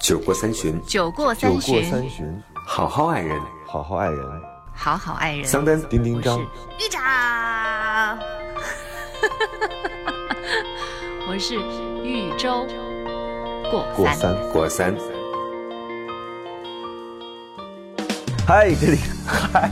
酒过三巡，酒过酒过三巡，好好爱人。好好爱人。好好爱人。桑丹，丁丁张，玉长，我是豫州过三。过三。过三，嗨，这里嗨，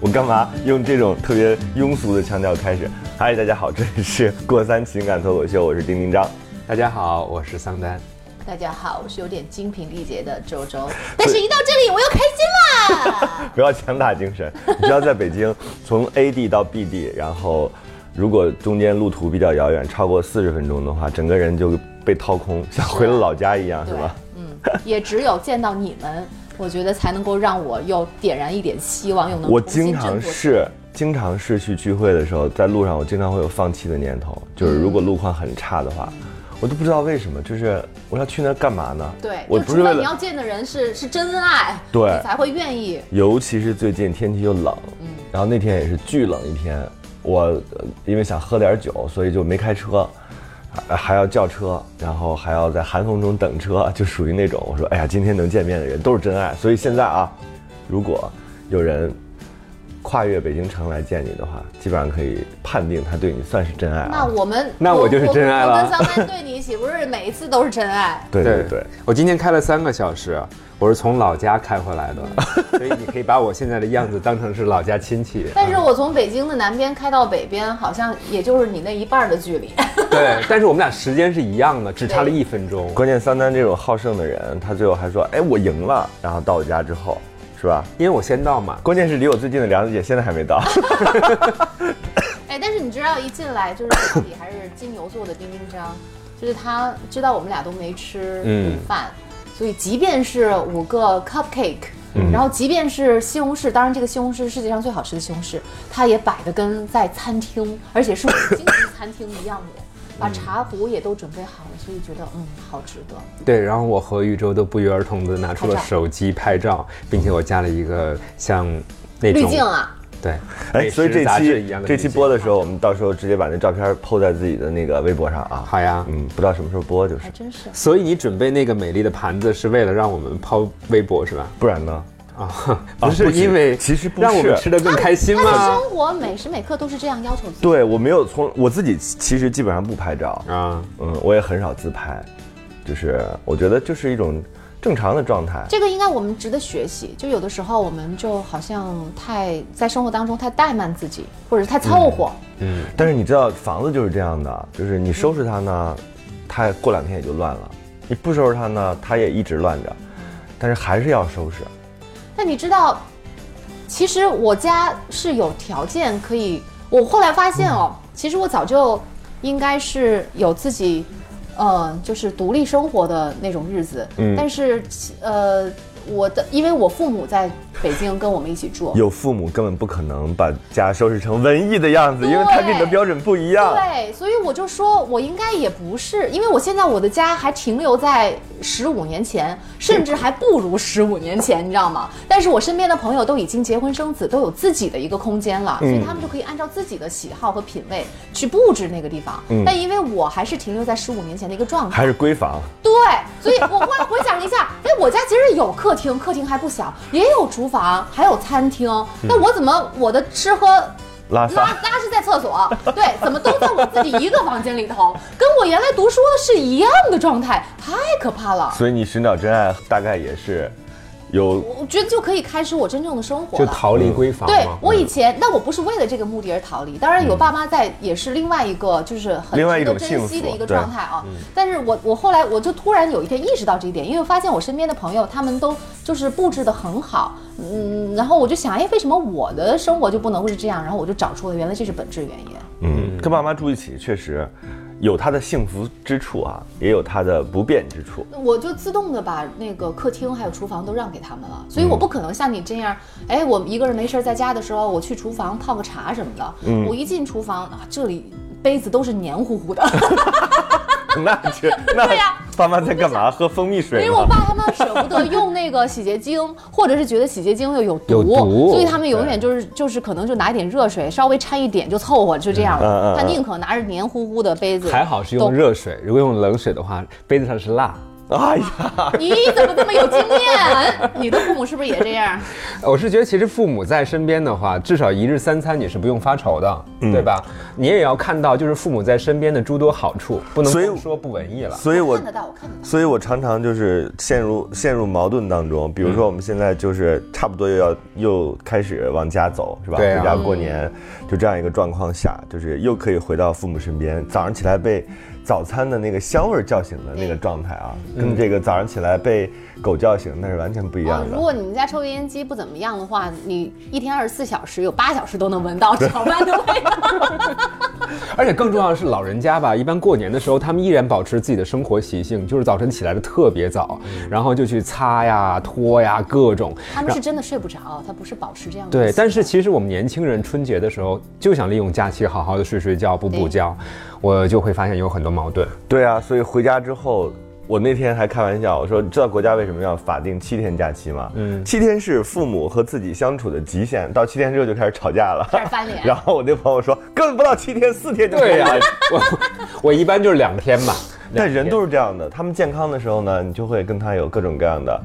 我干嘛用这种特别庸俗的腔调开始？嗨，大家好，这里是过三情感脱口秀，我是丁丁张。大家好，我是桑丹。大家好，我是有点精疲力竭的周周，但是一到这里我又开心啦。不要强打精神。你知道，在北京从 A 地到 B 地，然后如果中间路途比较遥远，超过四十分钟的话，整个人就被掏空，像回了老家一样，是对吧？，嗯，也只有见到你们，我觉得才能够让我又点燃一点希望，又能我经常是，经常是去聚会的时候，在路上我经常会有放弃的念头，就是如果路况很差的话，我都不知道为什么，就是我要去那儿干嘛呢？对，我就除非不是为了，你要见的人是是真爱，对你才会愿意。尤其是最近天气又冷，嗯然后那天也是巨冷一天，我呃因为想喝点酒，所以就没开车。还还要叫车，然后还要在寒风中等车，就属于那种我说，哎呀，今天能见面的人都是真爱。所以现在啊，如果有人跨越北京城来见你的话，基本上可以判定他对你算是真爱那啊。我们，那我就是真爱了我跟桑丹对你岂不是每一次都是真爱？对对对，我今天开了三个小时，我是从老家开回来的，所以你可以把我现在的样子当成是老家亲戚。但是我从北京的南边开到北边，好像也就是你那一半儿的距离。对，但是我们俩时间是一样的，只差了一分钟。关键三丹这种好胜的人，他最后还说，哎，我赢了。然后到我家之后，是吧？因为我先到嘛。关键是离我最近的梁子姐现在还没到。哎，但是你知道，一进来就是家里还是金牛座的丁丁张，就是他知道我们俩都没吃嗯午饭，所以即便是五个 cupcake。然后，即便是西红柿，当然这个西红柿是世界上最好吃的西红柿，它也摆的跟在餐厅，而且是五星级餐厅一样的，把茶壶也都准备好了，所以觉得嗯，好值得。对，然后我和豫州都不约而同的拿出了手机拍照，并且我加了一个像那种滤镜啊，对，哎，所以这期这期一样的滤镜播的时候，我们到时候直接把那照片 PO 在自己的那个微博上啊。好呀。嗯，不知道什么时候播就是还，真是。所以你准备那个美丽的盘子是为了让我们抛微博是吧？不然呢？啊，啊 不是因为其实不让我们是吃的更开心他的吗？生活每时每刻都是这样要求自己。对我没有从我自己其实基本上不拍照，啊，嗯，我也很少自拍，就是我觉得就是一种正常的状态。这个应该我们值得学习。就有的时候我们就好像太在生活当中太怠慢自己，或者是太凑合。嗯，但是你知道房子就是这样的，就是你收拾它呢，它过两天也就乱了；你不收拾它呢，它也一直乱着。但是还是要收拾。但你知道，其实我家是有条件可以。我后来发现哦，其实我早就应该是有自己，呃，就是独立生活的那种日子。嗯但是呃，我的因为我父母在北京跟我们一起住。有父母根本不可能把家收拾成文艺的样子，因为他跟你的标准不一样。对，所以我就说，我应该也不是，因为我现在我的家还停留在十五年前，甚至还不如十五年前，你知道吗？但是我身边的朋友都已经结婚生子，都有自己的一个空间了，所以他们就可以按照自己的喜好和品味去布置那个地方。嗯但因为我还是停留在十五年前的一个状态，还是闺房，对，所以我后来回想了一下，哎，我家其实有客厅，客厅还不小，也有厨房，还有餐厅。那我怎么我的吃喝拉拉。拉是在厕所，对，怎么都在我自己一个房间里头，跟我原来读书的是一样的状态，太可怕了。所以你寻找真爱大概也是有我觉得就可以开始我真正的生活了。就逃离闺房对。我以前，那我不是为了这个目的而逃离。当然有爸妈在，也是另外一个就是很另外一值得珍惜的一个状态啊。但是我我后来我就突然有一天意识到这一点，因为我发现我身边的朋友他们都就是布置的很好，嗯，然后我就想，哎，为什么我的生活就不能会是这样？然后我就找出了原来这是本质原因。嗯，跟爸妈住一起确实有它的幸福之处啊，也有它的不便之处。我就自动的把那个客厅还有厨房都让给他们了，所以我不可能像你这样，哎，我一个人没事儿在家的时候，我去厨房泡个茶什么的，我一进厨房啊，这里杯子都是黏糊糊的，那去 那对呀爸妈在干嘛？喝蜂蜜水因为我？爸他们舍不得用那个洗洁精，或者是觉得洗洁精又有毒，有毒所以他们永远就是就是可能就拿一点热水，稍微掺一点就凑合，就这样他宁可拿着黏糊糊的杯子，还好是用热水，如果用冷水的话，杯子上是蜡。哎呀，你怎么这么有经验？你的父母是不是也这样？我是觉得，其实父母在身边的话，至少一日三餐你是不用发愁的，嗯对吧？你也要看到，就是父母在身边的诸多好处，不能所以说不文艺了。所以我看得到，我看得到。所以我常常就是陷入陷入矛盾当中。比如说，我们现在就是差不多又要又开始往家走，是吧？回家过年，就这样一个状况下，就是又可以回到父母身边。早上起来被早餐的那个香味儿叫醒的那个状态啊，跟这个早上起来被狗叫醒那是完全不一样哦，的。如果你们家抽油烟机不怎么样的话，你一天二十四小时有八小时都能闻到炒饭的味道。而且更重要的是，老人家吧，一般过年的时候，他们依然保持自己的生活习性，就是早晨起来的特别早，嗯然后就去擦呀、拖呀，各种。他们是真的睡不着，他不是保持这样的对，但是其实我们年轻人春节的时候就想利用假期好好的睡睡觉、补补觉，我就会发现有很多矛盾。对啊，所以回家之后，我那天还开玩笑，我说知道国家为什么要法定七天假期吗？嗯，七天是父母和自己相处的极限，到七天之后就开始吵架了，开始翻脸 然后我那朋友说，根本不到七天，四天就对呀、我 我一般就是两天嘛。但人都是是这样的，他们健康的时候呢，你就会跟他有各种各样的，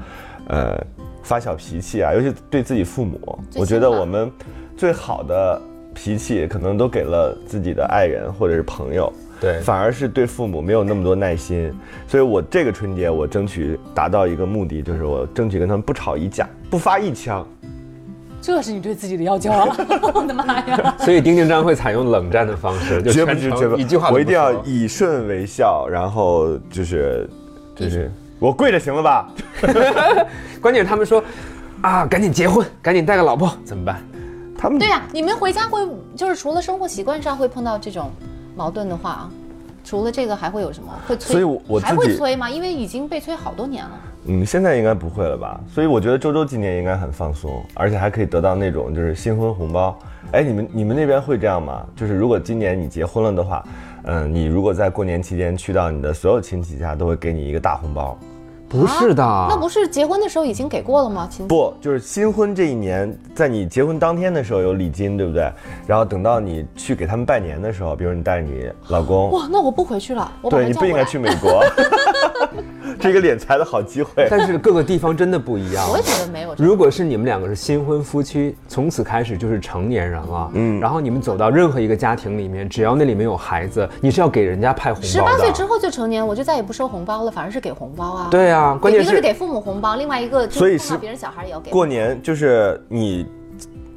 呃，发小脾气啊，尤其对自己父母，我觉得我们最好的脾气可能都给了自己的爱人或者是朋友。对反而是对父母没有那么多耐心，所以我这个春节我争取达到一个目的，就是我争取跟他们不吵一架，不发一枪。这是你对自己的要求啊！我的妈呀！所以丁丁章会采用冷战的方式，就绝不全程绝一句话我一定要以顺为孝，然后就是就是我跪着行了吧？关键是他们说，啊，赶紧结婚，赶紧带个老婆，怎么办？他们对呀、你们回家会就是除了生活习惯上会碰到这种矛盾的话，除了这个还会有什么？会催？所以我我还会催吗？因为已经被催好多年了。嗯，现在应该不会了吧？所以我觉得周周今年应该很放松，而且还可以得到那种就是新婚红包。哎，你们你们那边会这样吗？就是如果今年你结婚了的话，嗯，你如果在过年期间去到你的所有亲戚家，都会给你一个大红包。不是的，那不是结婚的时候已经给过了吗？亲不，就是新婚这一年，在你结婚当天的时候有礼金，对不对？然后等到你去给他们拜年的时候，比如你带着你老公，哇，那我不回去了，我对你不应该去。美国，这是一个敛财的好机会。但是各个地方真的不一样。我也觉得没有。如果是你们两个是新婚夫妻，从此开始就是成年人了，嗯，然后你们走到任何一个家庭里面，只要那里面有孩子，你是要给人家派红包的。十八岁之后就成年，我就再也不收红包了，反而是给红包啊。对啊，关键是一个是给父母红包，另外一个就是所以是别人小孩也要给。过年就是你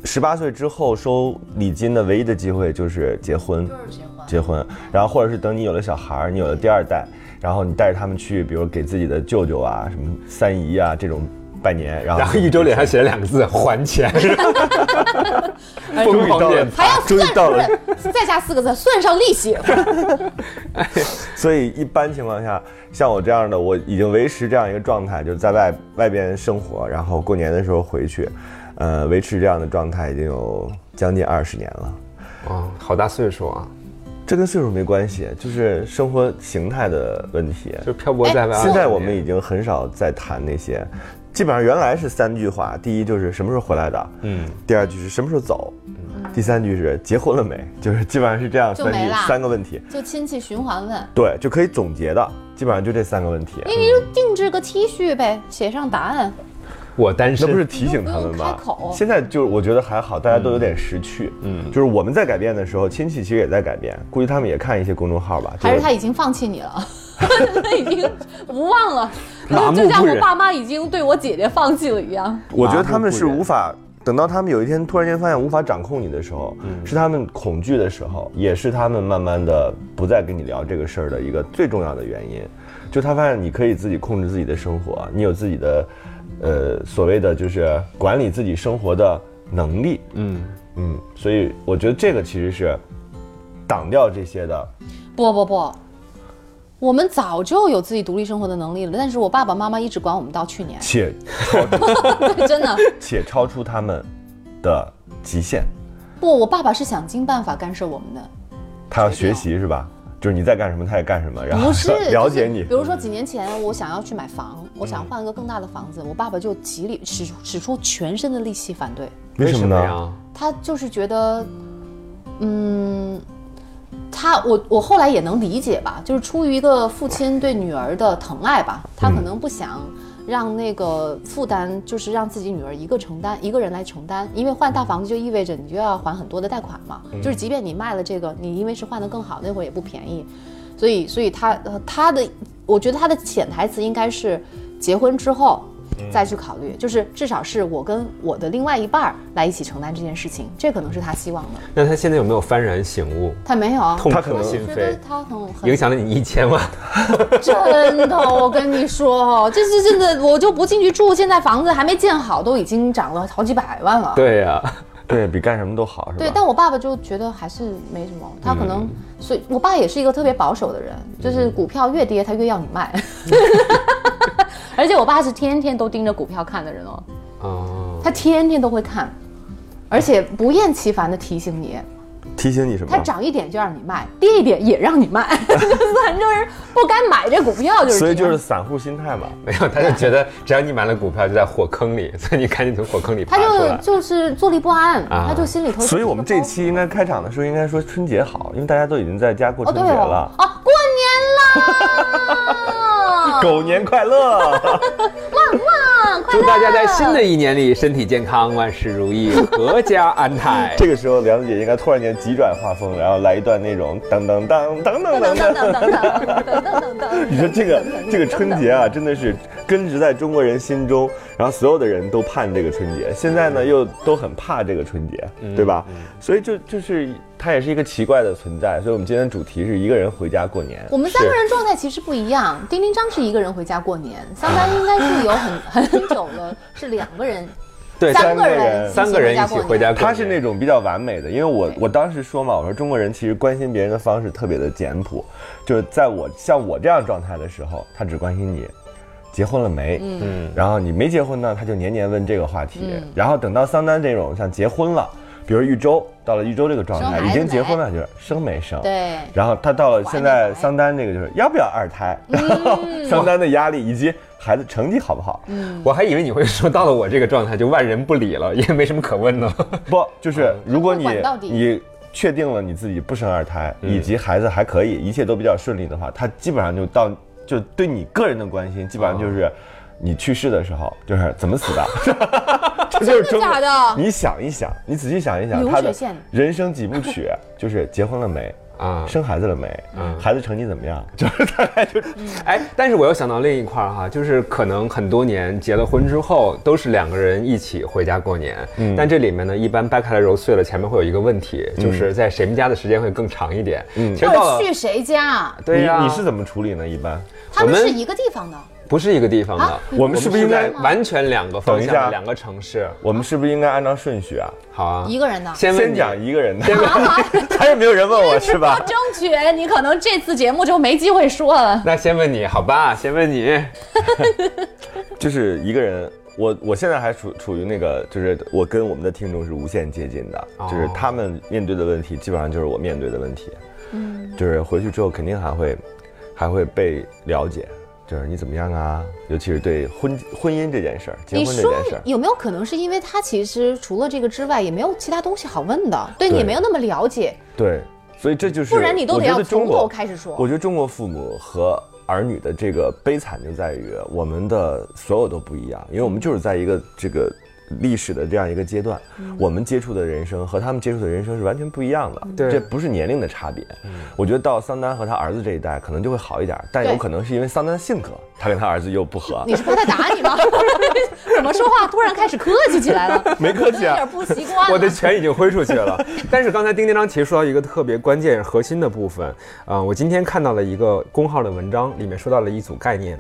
十八岁之后收礼金的唯一的机会就是结婚，就是结婚。结婚，然后或者是等你有了小孩，你有了第二代，然后你带着他们去，比如给自己的舅舅啊、什么三姨啊这种拜年，然后然后一周脸上写了两个字“ 还钱”，终于到了还要终于到了算，不是再加四个字，算上利息。所以一般情况下，像我这样的，我已经维持这样一个状态，就是在外外边生活，然后过年的时候回去，呃，维持这样的状态已经有将近二十年了。哇，好大岁数啊！这跟岁数没关系，就是生活形态的问题。就漂泊在外。哎现在我们已经很少再谈那些，基本上原来是三句话：第一就是什么时候回来的，嗯，第二句是什么时候走，第三句是结婚了没，就是基本上是这样三句三个问题，就亲戚循环问，对，就可以总结的，基本上就这三个问题。你就定制个 T 恤呗，写上答案。我单身，那不是提醒他们吗？现在就是我觉得还好，大家都有点识趣。嗯，就是我们在改变的时候，亲戚其实也在改变，估计他们也看一些公众号吧。就还是他已经放弃你了？他已经无望了，就像我爸妈已经对我姐姐放弃了一样。我觉得他们是无法等到他们有一天突然间发现无法掌控你的时候，是他们恐惧的时候，也是他们慢慢的不再跟你聊这个事儿的一个最重要的原因。就他发现你可以自己控制自己的生活，你有自己的，呃，所谓的就是管理自己生活的能力。嗯，嗯，所以我觉得这个其实是挡掉这些的。不不不，我们早就有自己独立生活的能力了，但是我爸爸妈妈一直管我们到去年，且 真的 且超出他们的极限，不，我爸爸是想尽办法干涉我们的。他要学习是吧？就是你在干什么，他也干什么，然后不是 了解你比。如说几年前，我想要去买房，我想换一个更大的房子，我爸爸就极力使使出全身的力气反对。为什么呢？呀？他就是觉得，嗯，他我我后来也能理解吧，就是出于一个父亲对女儿的疼爱吧，他可能不想让那个负担就是让自己女儿一个承担，一个人来承担，因为换大房子就意味着你就要还很多的贷款嘛，就是即便你卖了这个，你因为是换的更好，那会儿也不便宜，所以所以他呃他的我觉得他的潜台词应该是结婚之后。再去考虑，就是至少是我跟我的另外一半儿来一起承担这件事情，这可能是他希望的。那他现在有没有幡然醒悟，他没有啊，痛他可能彻心我觉得扉，他很很影响了你一千万？真的，我跟你说哦，这是真的，我就不进去住，现在房子还没建好，都已经涨了好几百万了。对呀、对比干什么都好，是吧？对，但我爸爸就觉得还是没什么，他可能，所以我爸也是一个特别保守的人，就是股票越跌他越要你卖，而且我爸是天天都盯着股票看的人哦，哦，他天天都会看，而且不厌其烦的提醒你，提醒你什么？他涨一点就让你卖，跌一点也让你卖，就是很多人不该买这股票，就是所以就是散户心态嘛。没有，他就觉得只要你买了股票就在火坑里，所以你赶紧从火坑里爬他就出来。就是坐立不安，啊他就心里头。所以我们这期应该开场的时候应该说春节好，因为大家都已经在家过哦对哦春节了。哦，过年啦！狗年快乐！旺旺，快祝！大家在新的一年里身体健康，万事如意，阖家安泰。这个时候，梁子姐应该突然间急转画风，然后来一段那种噔噔噔噔噔噔噔噔噔噔。噔噔噔噔噔。你说这个这个春节啊，真的是根植在中国人心中，然后所有的人都盼这个春节，现在呢又都很怕这个春节，对吧？所以就就是它也是一个奇怪的存在。所以我们今天的主题是一个人回家过年。我们三个人状态其实不一样，丁丁张是一个人回家过年，桑丹应该是有很很久了，是两个人，对，三个个人人三个人一起回家过年，他是那种比较完美的，因为我我当时说嘛，我说中国人其实关心别人的方式特别的简朴，就是在我像我这样状态的时候，他只关心你结婚了没，嗯，然后你没结婚呢，他就年年问这个话题，嗯。然后等到桑丹这种像结婚了，比如玉州到了玉州这个状态，已经结婚了，就是生没生，对，然后他到了现在桑丹这个就是要不要二胎，然后 桑丹的压力以及孩子成绩好不好，嗯。我还以为你会说到了我这个状态就万人不理了，因为没什么可问的。不，就是如果你你确定了你自己不生二胎，以及孩子还可以，一切都比较顺利的话，他基本上就到就对你个人的关心，基本上就是你去世的时候，就是怎么死的，这就是中国真的假的？你想一想，你仔细想一想，他的人生几部曲，就是结婚了没。啊生孩子了没？嗯孩子成绩怎么样？就是大概就是哎，但是我又想到另一块儿哈，就是可能很多年结了婚之后，都是两个人一起回家过年。嗯，但这里面呢，一般掰开来揉碎了，前面会有一个问题，就是在谁们家的时间会更长一点。嗯，其实到了要去谁家？对呀、你你是怎么处理呢？一般他们是一个地方的，不是一个地方的？啊我们是不是应该完全两个方向两个城市？我们是不是应该按照顺序啊？好啊，一个人的。先先问讲一个人的，还是 没有人问我是吧？争取你可能这次节目就没机会说了。那先问你，好吧？先问你，就是一个人，我我现在还处处于那个，就是我跟我们的听众是无限接近的，哦就是他们面对的问题，基本上就是我面对的问题。嗯，就是回去之后肯定还会还会被了解，就是你怎么样啊？尤其是对婚婚姻这件事儿，结你说婚这件事儿。有没有可能是因为他其实除了这个之外，也没有其他东西好问的，对你也没有那么了解，对，所以这就是不然你都得要从头开始说我觉得中国父母和儿女的这个悲惨就在于我们的所有都不一样，因为我们就是在一个这个历史的这样一个阶段，嗯我们接触的人生和他们接触的人生是完全不一样的。对这不是年龄的差别。我觉得到桑丹和他儿子这一代可能就会好一点，但有可能是因为桑丹的性格，他跟他儿子又不合。你是怕他打你吗？怎么说话突然开始客气起来了？没客气啊有点不习惯。我的钱已经挥出去了。但是刚才丁丁张其实说到一个特别关键核心的部分，啊、我今天看到了一个公号的文章，里面说到了一组概念。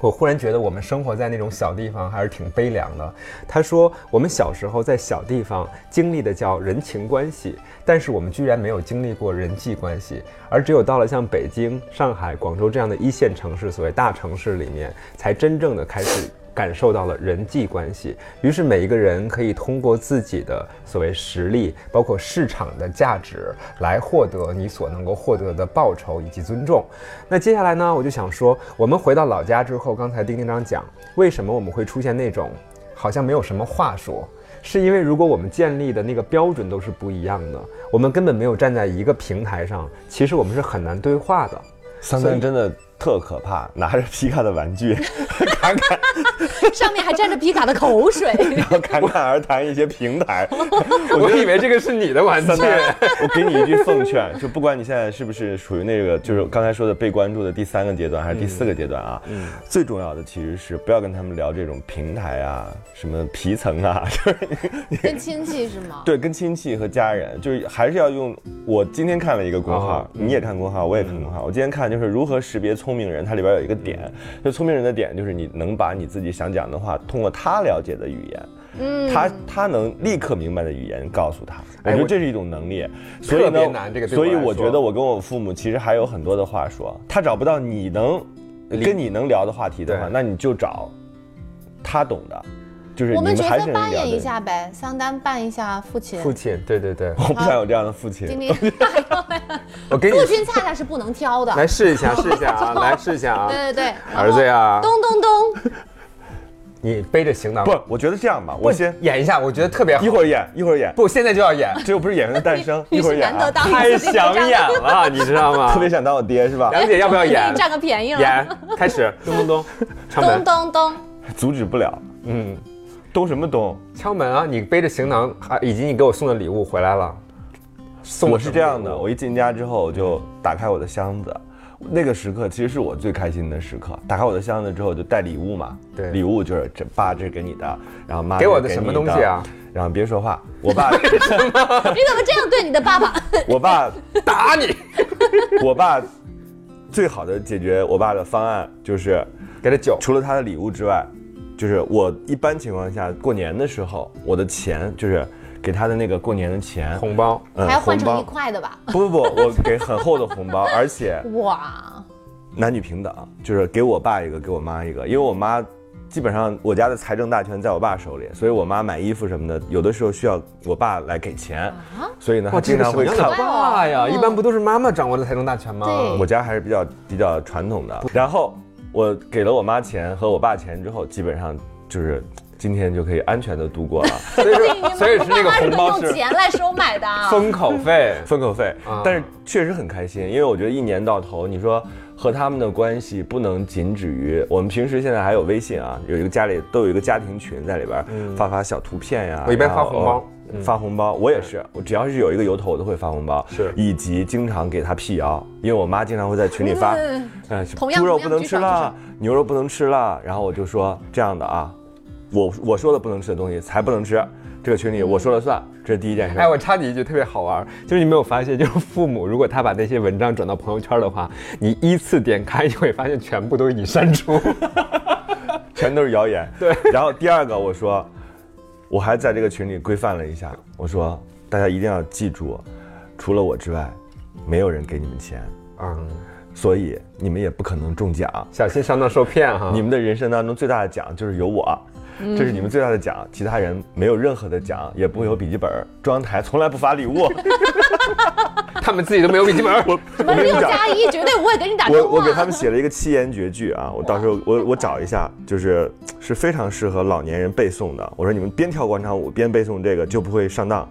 我忽然觉得我们生活在那种小地方还是挺悲凉的。他说，我们小时候在小地方经历的叫人情关系，但是我们居然没有经历过人际关系，而只有到了像北京、上海、广州这样的一线城市，所谓大城市里面，才真正的开始感受到了人际关系。于是每一个人可以通过自己的所谓实力，包括市场的价值，来获得你所能够获得的报酬以及尊重。那接下来呢，我就想说，我们回到老家之后，刚才丁丁章讲，为什么我们会出现那种好像没有什么话说。是因为如果我们建立的那个标准都是不一样的，我们根本没有站在一个平台上，其实我们是很难对话的。桑丹真的特可怕，拿着皮卡的玩具，侃侃 上面还沾着皮卡的口水。然后侃侃而谈一些平台。我以为这个是你的玩具我给你一句奉劝，就不管你现在是不是属于那个，就是刚才说的被关注的第三个阶段还是第四个阶段啊，最重要的其实是不要跟他们聊这种平台啊，什么皮层啊，就是跟亲戚是吗？对，跟亲戚和家人，就是还是要用。我今天看了一个公号，哦你也看公号，我也看公号。我今天看就是如何识别聪明人，它里边有一个点，就聪明人的点就是你能把你自己想讲的话，通过他了解的语言。嗯，他他能立刻明白的语言告诉他，我觉得这是一种能力，所以呢，所以我觉得我跟我父母其实还有很多的话说，他找不到你能跟你能聊的话题的话，那你就找他懂的，就是我们角你们还是色扮演一。下呗，桑丹扮一下父亲，父亲，对对对，我不想有这样的父亲。丁丁，我给你父亲恰恰是不能挑的。来试一下，试一下啊，来试一下啊，对对对，儿子呀，咚咚咚，你背着行囊，不，我觉得这样吧，我先演一下，我觉得特别好。一会儿演，一会儿演，不，现在就要演，这又不是演员的诞生，一会儿演、太想演了，你知道吗？特别想当我爹是吧？杨姐要不要给演你？占个便宜了。演，开始，咚咚咚，咚，咚咚，阻止不了，嗯，咚什么咚？敲门啊！你背着行囊，还以及你给我送的礼物回来了。送我是这样的，我一进家之后我就打开我的箱子，那个时刻其实是我最开心的时刻。打开我的箱子之后就带礼物嘛，对礼物就是这爸这是给你的，然后妈给我的什么东西啊？然后别说话，我爸，你怎么这样对你的爸爸？我爸，打你，我爸最好的解决我爸的方案就是给他酒，除了他的礼物之外，就是我一般情况下过年的时候，我的钱就是给他的那个过年的钱，红包，嗯还要换成一块的吧？不不不，我给很厚的红包，而且哇，男女平等，就是给我爸一个，给我妈一个，因为我妈基本上我家的财政大权在我爸手里，所以我妈买衣服什么的，有的时候需要我爸来给钱，所以呢，哇，他经常会看。爸呀？嗯一般不都是妈妈掌握的财政大权吗？对。我家还是比较比较传统的。然后我给了我妈钱和我爸钱之后，基本上就是今天就可以安全的度过了。所以说，所以是那个红包用是钱来收买的啊。封口费。封口费啊，但是确实很开心，因为我觉得一年到头，你说和他们的关系不能仅止于我们平时现在还有微信啊，有一个家里都有一个家庭群在里边发发小图片呀，我一般然后发红包哦发红包，我也是，我只要是有一个由头，我都会发红包，是以及经常给他辟谣，因为我妈经常会在群里发，嗯猪肉不能吃了，牛肉不能吃了，然后我就说这样的啊，我我说的不能吃的东西才不能吃，这个群里我说了算，这是第一件事。哎，我插你一句，特别好玩，就是你没有发现，就是父母如果他把那些文章转到朋友圈的话，你依次点开，你会发现全部都已经删除。全都是谣言。对，然后第二个我说，我还在这个群里规范了一下，我说大家一定要记住，除了我之外，没有人给你们钱，嗯，所以你们也不可能中奖。小心上当受骗哈。你们的人生当中最大的奖就是有我。这是你们最大的奖，其他人没有任何的奖，也不会有笔记本。中央台从来不发礼物。他们自己都没有笔记本。我什么六加一绝对不会给你打电话。我我给他们写了一个七言绝句啊，我到时候我我找一下，就是是非常适合老年人背诵的。我说你们边跳广场舞边背诵这个就不会上当。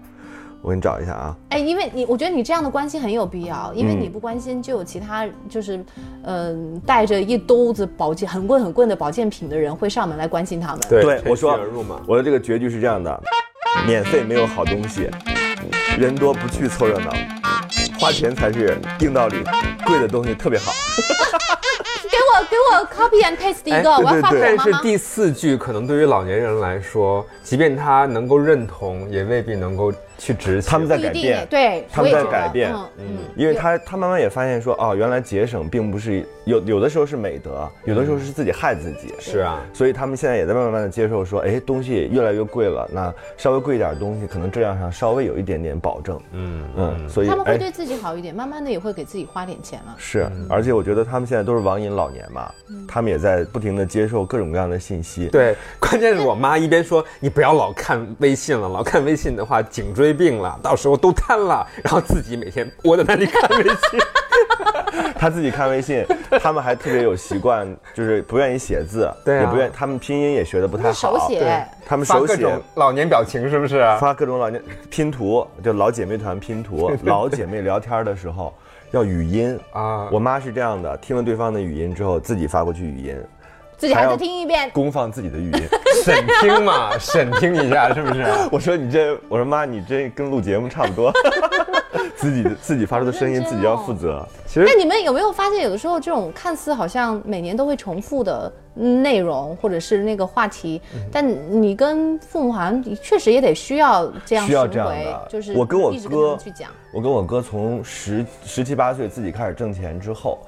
我给你找一下啊，哎，因为你，我觉得你这样的关心很有必要，因为嗯你不关心，就有其他就是，嗯、带着一兜子保健很贵很贵的保健品的人会上门来关心他们。对我说。我的这个绝句是这样的：免费没有好东西，人多不去凑热闹，花钱才是硬道理，贵的东西特别好。给我给我 copy and paste 一个，哎我要发给我但。是第四句可能对于老年人来说，即便他能够认同，也未必能够去执行。他们在改变对，他们在改变嗯嗯，因为他他慢慢也发现说，哦，原来节省并不是有有的时候是美德，有的时候是自己害自己。是啊，所以他们现在也在慢慢的接受说，哎，东西越来越贵了，那稍微贵一点的东西，可能质量上稍微有一点点保证。嗯嗯，所以他们会哎对自己好一点，慢慢的也会给自己花点钱了。是，而且我觉得他们现在都是网瘾老年嘛，嗯他们也在不停的接受各种各样的信息。对，关键是我妈一边说你不要老看微信了，老看微信的话，颈椎胃病了，到时候都瘫了，然后自己每天窝在那里看微信。他自己看微信，他们还特别有习惯，就是不愿意写字，对啊。也不愿，他们拼音也学的不太好，手写。对他们手写。发各种老年表情是不是？发各种老年拼图，就老姐妹团拼图，老姐妹聊天的时候要语音。啊。我妈是这样的，听了对方的语音之后，自己发过去语音，自己还再还要听一遍。公放自己的语音。审听嘛，审听一下是不是？我说你这，我说妈，你这跟录节目差不多，自己的自己发出的声音自己要负责。其实那你们有没有发现，有的时候这种看似好像每年都会重复的内容，或者是那个话题，嗯但你跟父母好像确实也得需要这样需要这样的，就是我跟我哥去讲。我跟我哥从十十七八岁自己开始挣钱之后，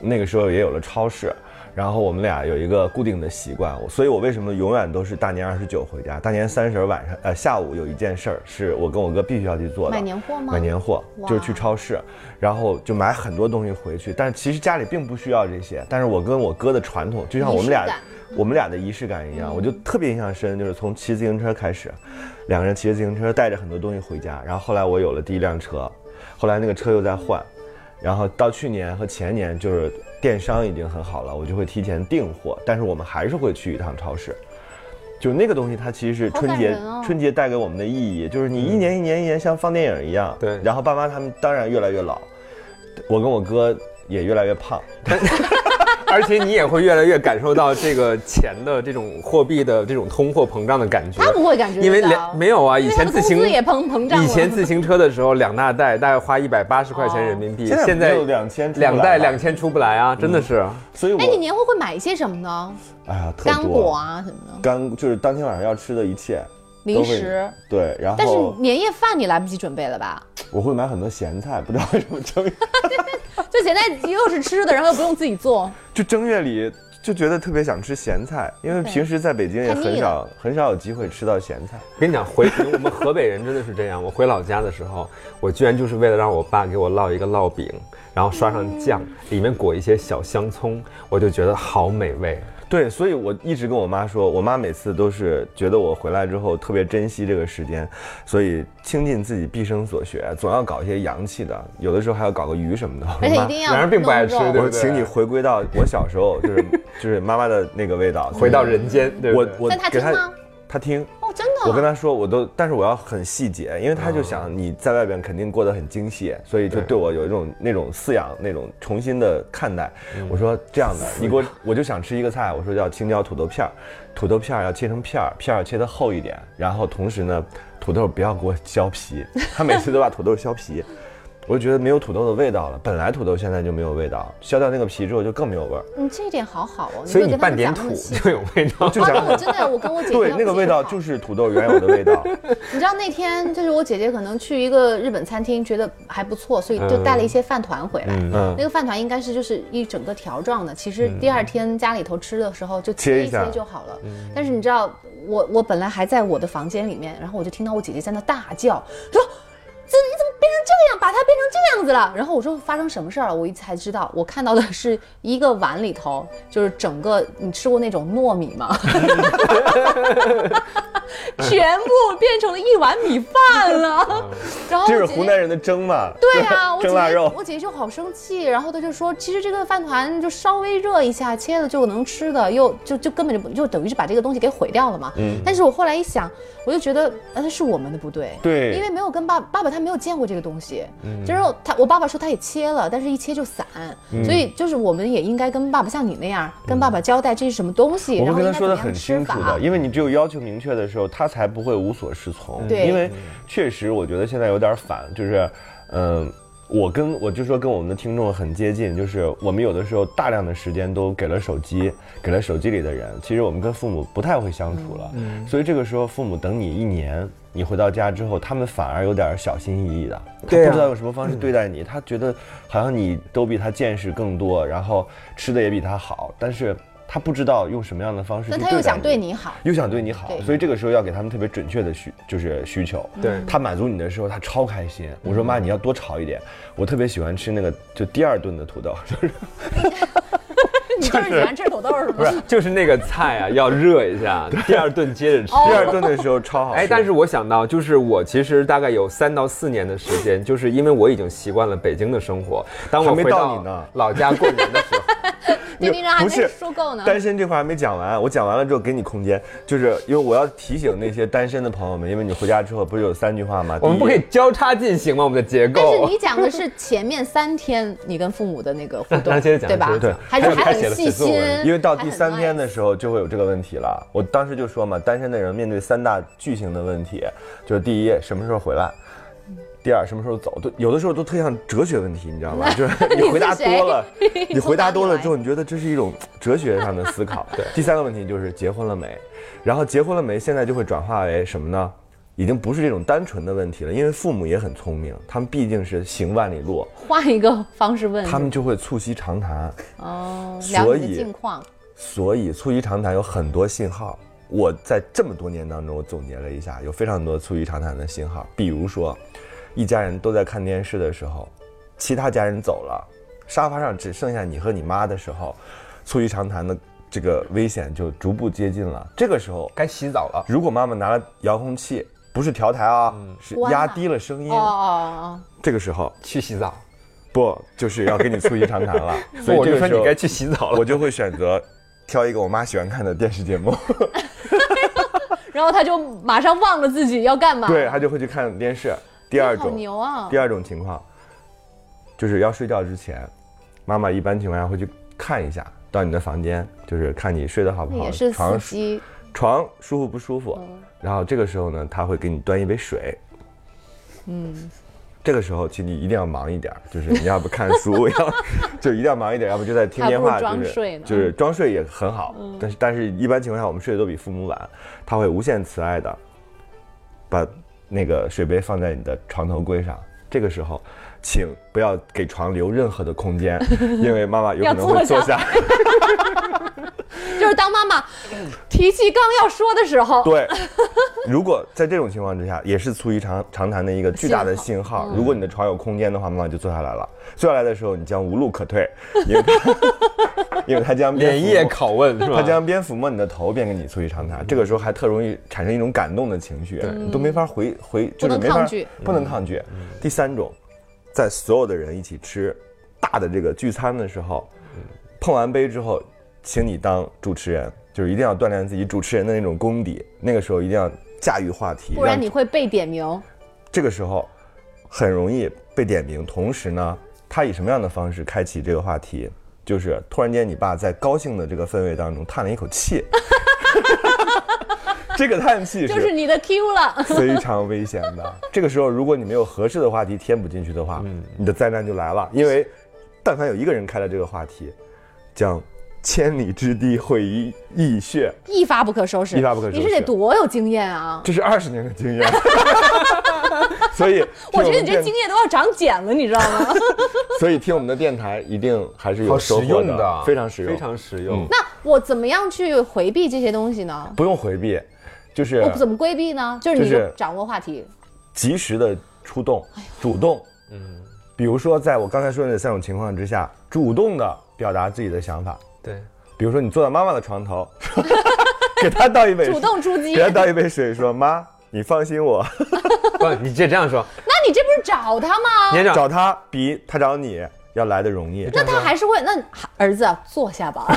那个时候也有了超市，然后我们俩有一个固定的习惯，我所以我为什么永远都是大年二十九回家？大年三十晚上，呃，下午有一件事儿是我跟我哥必须要去做的，买年货吗？买年货就是去超市，然后就买很多东西回去，但是其实家里并不需要这些，但是我跟我哥的传统，就像我们俩我们俩的仪式感一样，我就特别印象深，就是从骑自行车开始，两个人骑着自行车带着很多东西回家，然后后来我有了第一辆车，后来那个车又在换，然后到去年和前年就是电商已经很好了，我就会提前订货，但是我们还是会去一趟超市。就那个东西，它其实是春节、哦春节带给我们的意义，就是你一年一年一年像放电影一样。对然后爸妈他们当然越来越老，我跟我哥也越来越胖。而且你也会越来越感受到这个钱的这种货币的这种通货膨胀的感觉。他不会感觉到因为两没有啊，以前自行车也膨膨胀以前自行车的时候两大袋大概花一百八十块钱人民币，现在现在不就2000出不来两袋吗两千出不来啊，真的是。所以我哎，你年货会买一些什么呢？哎呀，干果啊什么的，干就是当天晚上要吃的一切零食。对，然后但是后年夜饭你来不及准备了吧？我会买很多咸菜，不知道为什么正 就咸菜又是吃的，然后又不用自己做。就正月里就觉得特别想吃咸菜，因为平时在北京也很少很少有机会吃到咸菜。我跟你讲，回我们河北人真的是这样。我回老家的时候，我居然就是为了让我爸给我烙一个烙饼，然后刷上酱，里面裹一些小香葱，我就觉得好美味。对，所以我一直跟我妈说，我妈每次都是觉得我回来之后特别珍惜这个时间，所以倾尽自己毕生所学，总要搞一些洋气的，有的时候还要搞个鱼什么的。而且我妈一定要男人并不爱吃对不对我请你回归到我小时候，就是就是妈妈的那个味道，回到人间，对对？我我但他给听吗？他听，哦，真的。我跟他说，我都，但是我要很细节，因为他就想你在外边肯定过得很精细，所以就对我有一种那种饲养，那种重新的看待。我说这样的，你给我，我就想吃一个菜，我说叫青椒土豆片儿，土豆片儿要切成片儿，片儿要切的厚一点，然后同时呢，土豆不要给我削皮，他每次都把土豆削皮。我就觉得没有土豆的味道了，本来土豆现在就没有味道，削掉那个皮之后就更没有味儿。你这一点好好哦，所以你没有跟他们拌点土就有味道。就啊讲那我真的，我跟我姐姐 对，那个味道就是是土豆原有的味道。你知道那天就是我姐姐可能去一个日本餐厅，觉得还不错，所以就带了一些饭团回来。嗯那个饭团应该是就是一整个条状的，其实第二天家里头吃的时候就切一切就好了。但是你知道，我我本来还在我的房间里面，然后我就听到我姐姐在那大叫，说。这你怎么变成这样，把它变成这样子了？然后我说发生什么事儿了？我一才知道，我看到的是一个碗里头，就是整个你吃过那种糯米吗？全部变成了一碗米饭了。然后这是湖南人的蒸嘛？对啊，我姐姐蒸腊肉。我姐姐就好生气，然后她就说，其实这个饭团就稍微热一下，切了就能吃的，又就就根本就不就等于是把这个东西给毁掉了嘛。嗯。但是我后来一想，我就觉得，呃，那是我们的不对。对因为没有跟爸爸爸他没有见过这个东西，就是他我爸爸说他也切了，但是一切就散，所以就是我们也应该跟爸爸像你那样，跟爸爸交代这是什么东西，我然后应该会跟他说的很清楚的，。因为你只有要求明确的时候，他才不会无所适从。对。因为确实我觉得现在有点反，就是，嗯、我跟我就说跟我们的听众很接近，就是我们有的时候大量的时间都给了手机，给了手机里的人，其实我们跟父母不太会相处了。所以这个时候父母等你一年，你回到家之后，他们反而有点小心翼翼的，他不知道用什么方式对待你，他觉得好像你都比他见识更多，然后吃的也比他好，但是。他不知道用什么样的方式去对待但他又想对你好，又想对你好，所以这个时候要给他们特别准确的需就是需求。对他满足你的时候，他超开心。我说妈，你要多炒一点。我特别喜欢吃那个就第二顿的土豆，就是 你就是喜欢吃土豆是吗？不是，就是那个菜啊，要热一下，第二顿接着吃。哦第二顿的时候超好吃。哎，但是我想到，就是我其实大概有三到四年的时间，就是因为我已经习惯了北京的生活。当我没回到到你呢老家过年的时候，丁丁章还没不是说够呢。单身这块还没讲完，我讲完了之后给你空间，就是因为我要提醒那些单身的朋友们，因为你回家之后不是有三句话吗？我们不可以交叉进行吗？我们的结构但是。你讲的是前面三天你跟父母的那个互动，那接着讲对吧接着讲？还是还很细心因为到第三天的时候就会有这个问题了。我当时就说嘛，单身的人面对三大巨型的问题，就是第一什么时候回来，第二什么时候走，都有的时候都特像哲学问题，你知道吗？就是 你回答多了，你回答多了之后，你觉得这是一种哲学上的思考。对，第三个问题就是结婚了没，然后结婚了没，现在就会转化为什么呢？已经不是这种单纯的问题了，因为父母也很聪明，他们毕竟是行万里路，换一个方式问，他们就会促膝长谈。哦，所以近况。所以促膝长谈有很多信号。我在这么多年当中，我总结了一下，有非常多促膝长谈的信号。比如说，一家人都在看电视的时候，其他家人走了，沙发上只剩下你和你妈的时候，促膝长谈的这个危险就逐步接近了。这个时候，该洗澡了。如果妈妈拿了遥控器，不是调台啊，是压低了声音哦，哦这个时候去洗澡。不就是要跟你促膝长谈了？所以我这个时候就说你该去洗澡了。我就会选择挑一个我妈喜欢看的电视节目。哦，然后他就马上忘了自己要干嘛。对他就会去看电视。第二种，牛啊！第二种情况，就是要睡觉之前，妈妈一般情况下会去看一下，到你的房间，就是看你睡得好不好，也是床，床舒服不舒服。嗯然后这个时候呢，他会给你端一杯水。嗯，这个时候，请你一定要忙一点，就是你要不看书，要就一定要忙一点，要不就在听电话，就是就是装睡也很好，但是但是一般情况下我们睡得都比父母晚，他会无限慈爱的把那个水杯放在你的床头柜上，这个时候。请不要给床留任何的空间，因为妈妈有可能会坐下。就是当妈妈提气刚要说的时候，对，如果在这种情况之下，也是促膝长长谈的一个巨大的信号。嗯如果你的床有空间的话，妈妈就坐下来了。坐下来的时候，你将无路可退，因为他 因为他将连夜拷问是吧？他将边抚摸你的头，边跟你促膝长谈。这个时候还特容易产生一种感动的情绪，你都没法回回，就是没法抗拒不能抗拒。第三种，在所有的人一起吃大的这个聚餐的时候，碰完杯之后，请你当主持人，就是一定要锻炼自己主持人的那种功底。那个时候一定要驾驭话题，不然你会被点名。这个时候很容易被点名。同时呢，他以什么样的方式开启这个话题？就是突然间，你爸在高兴的这个氛围当中叹了一口气，这个叹气就是你的 Q 了，非常危险的。这个时候，如果你没有合适的话题填补进去的话，你的灾难就来了。因为但凡有一个人开了这个话题，将千里之堤毁于蚁穴。一发不可收拾，一发不可收拾你是得多有经验啊！这是二十年的经验，所以我觉得你这经验都要长茧了，你知道吗？所以听我们的电台一定还是有收获实用的，非常实用，非常实用嗯。那我怎么样去回避这些东西呢？不用回避，就是我怎么规避呢？就是你就掌握话题，及时的出动，主动。嗯，比如说在我刚才说的那三种情况之下，主动的表达自己的想法。对，比如说你坐在妈妈的床头，给她倒一杯，主动出击给她倒一杯水，说妈，你放心我，不，你这这样说，那你这不是找他吗？年长找她比她找你要来的容易。那他还是会，那儿子啊坐下吧。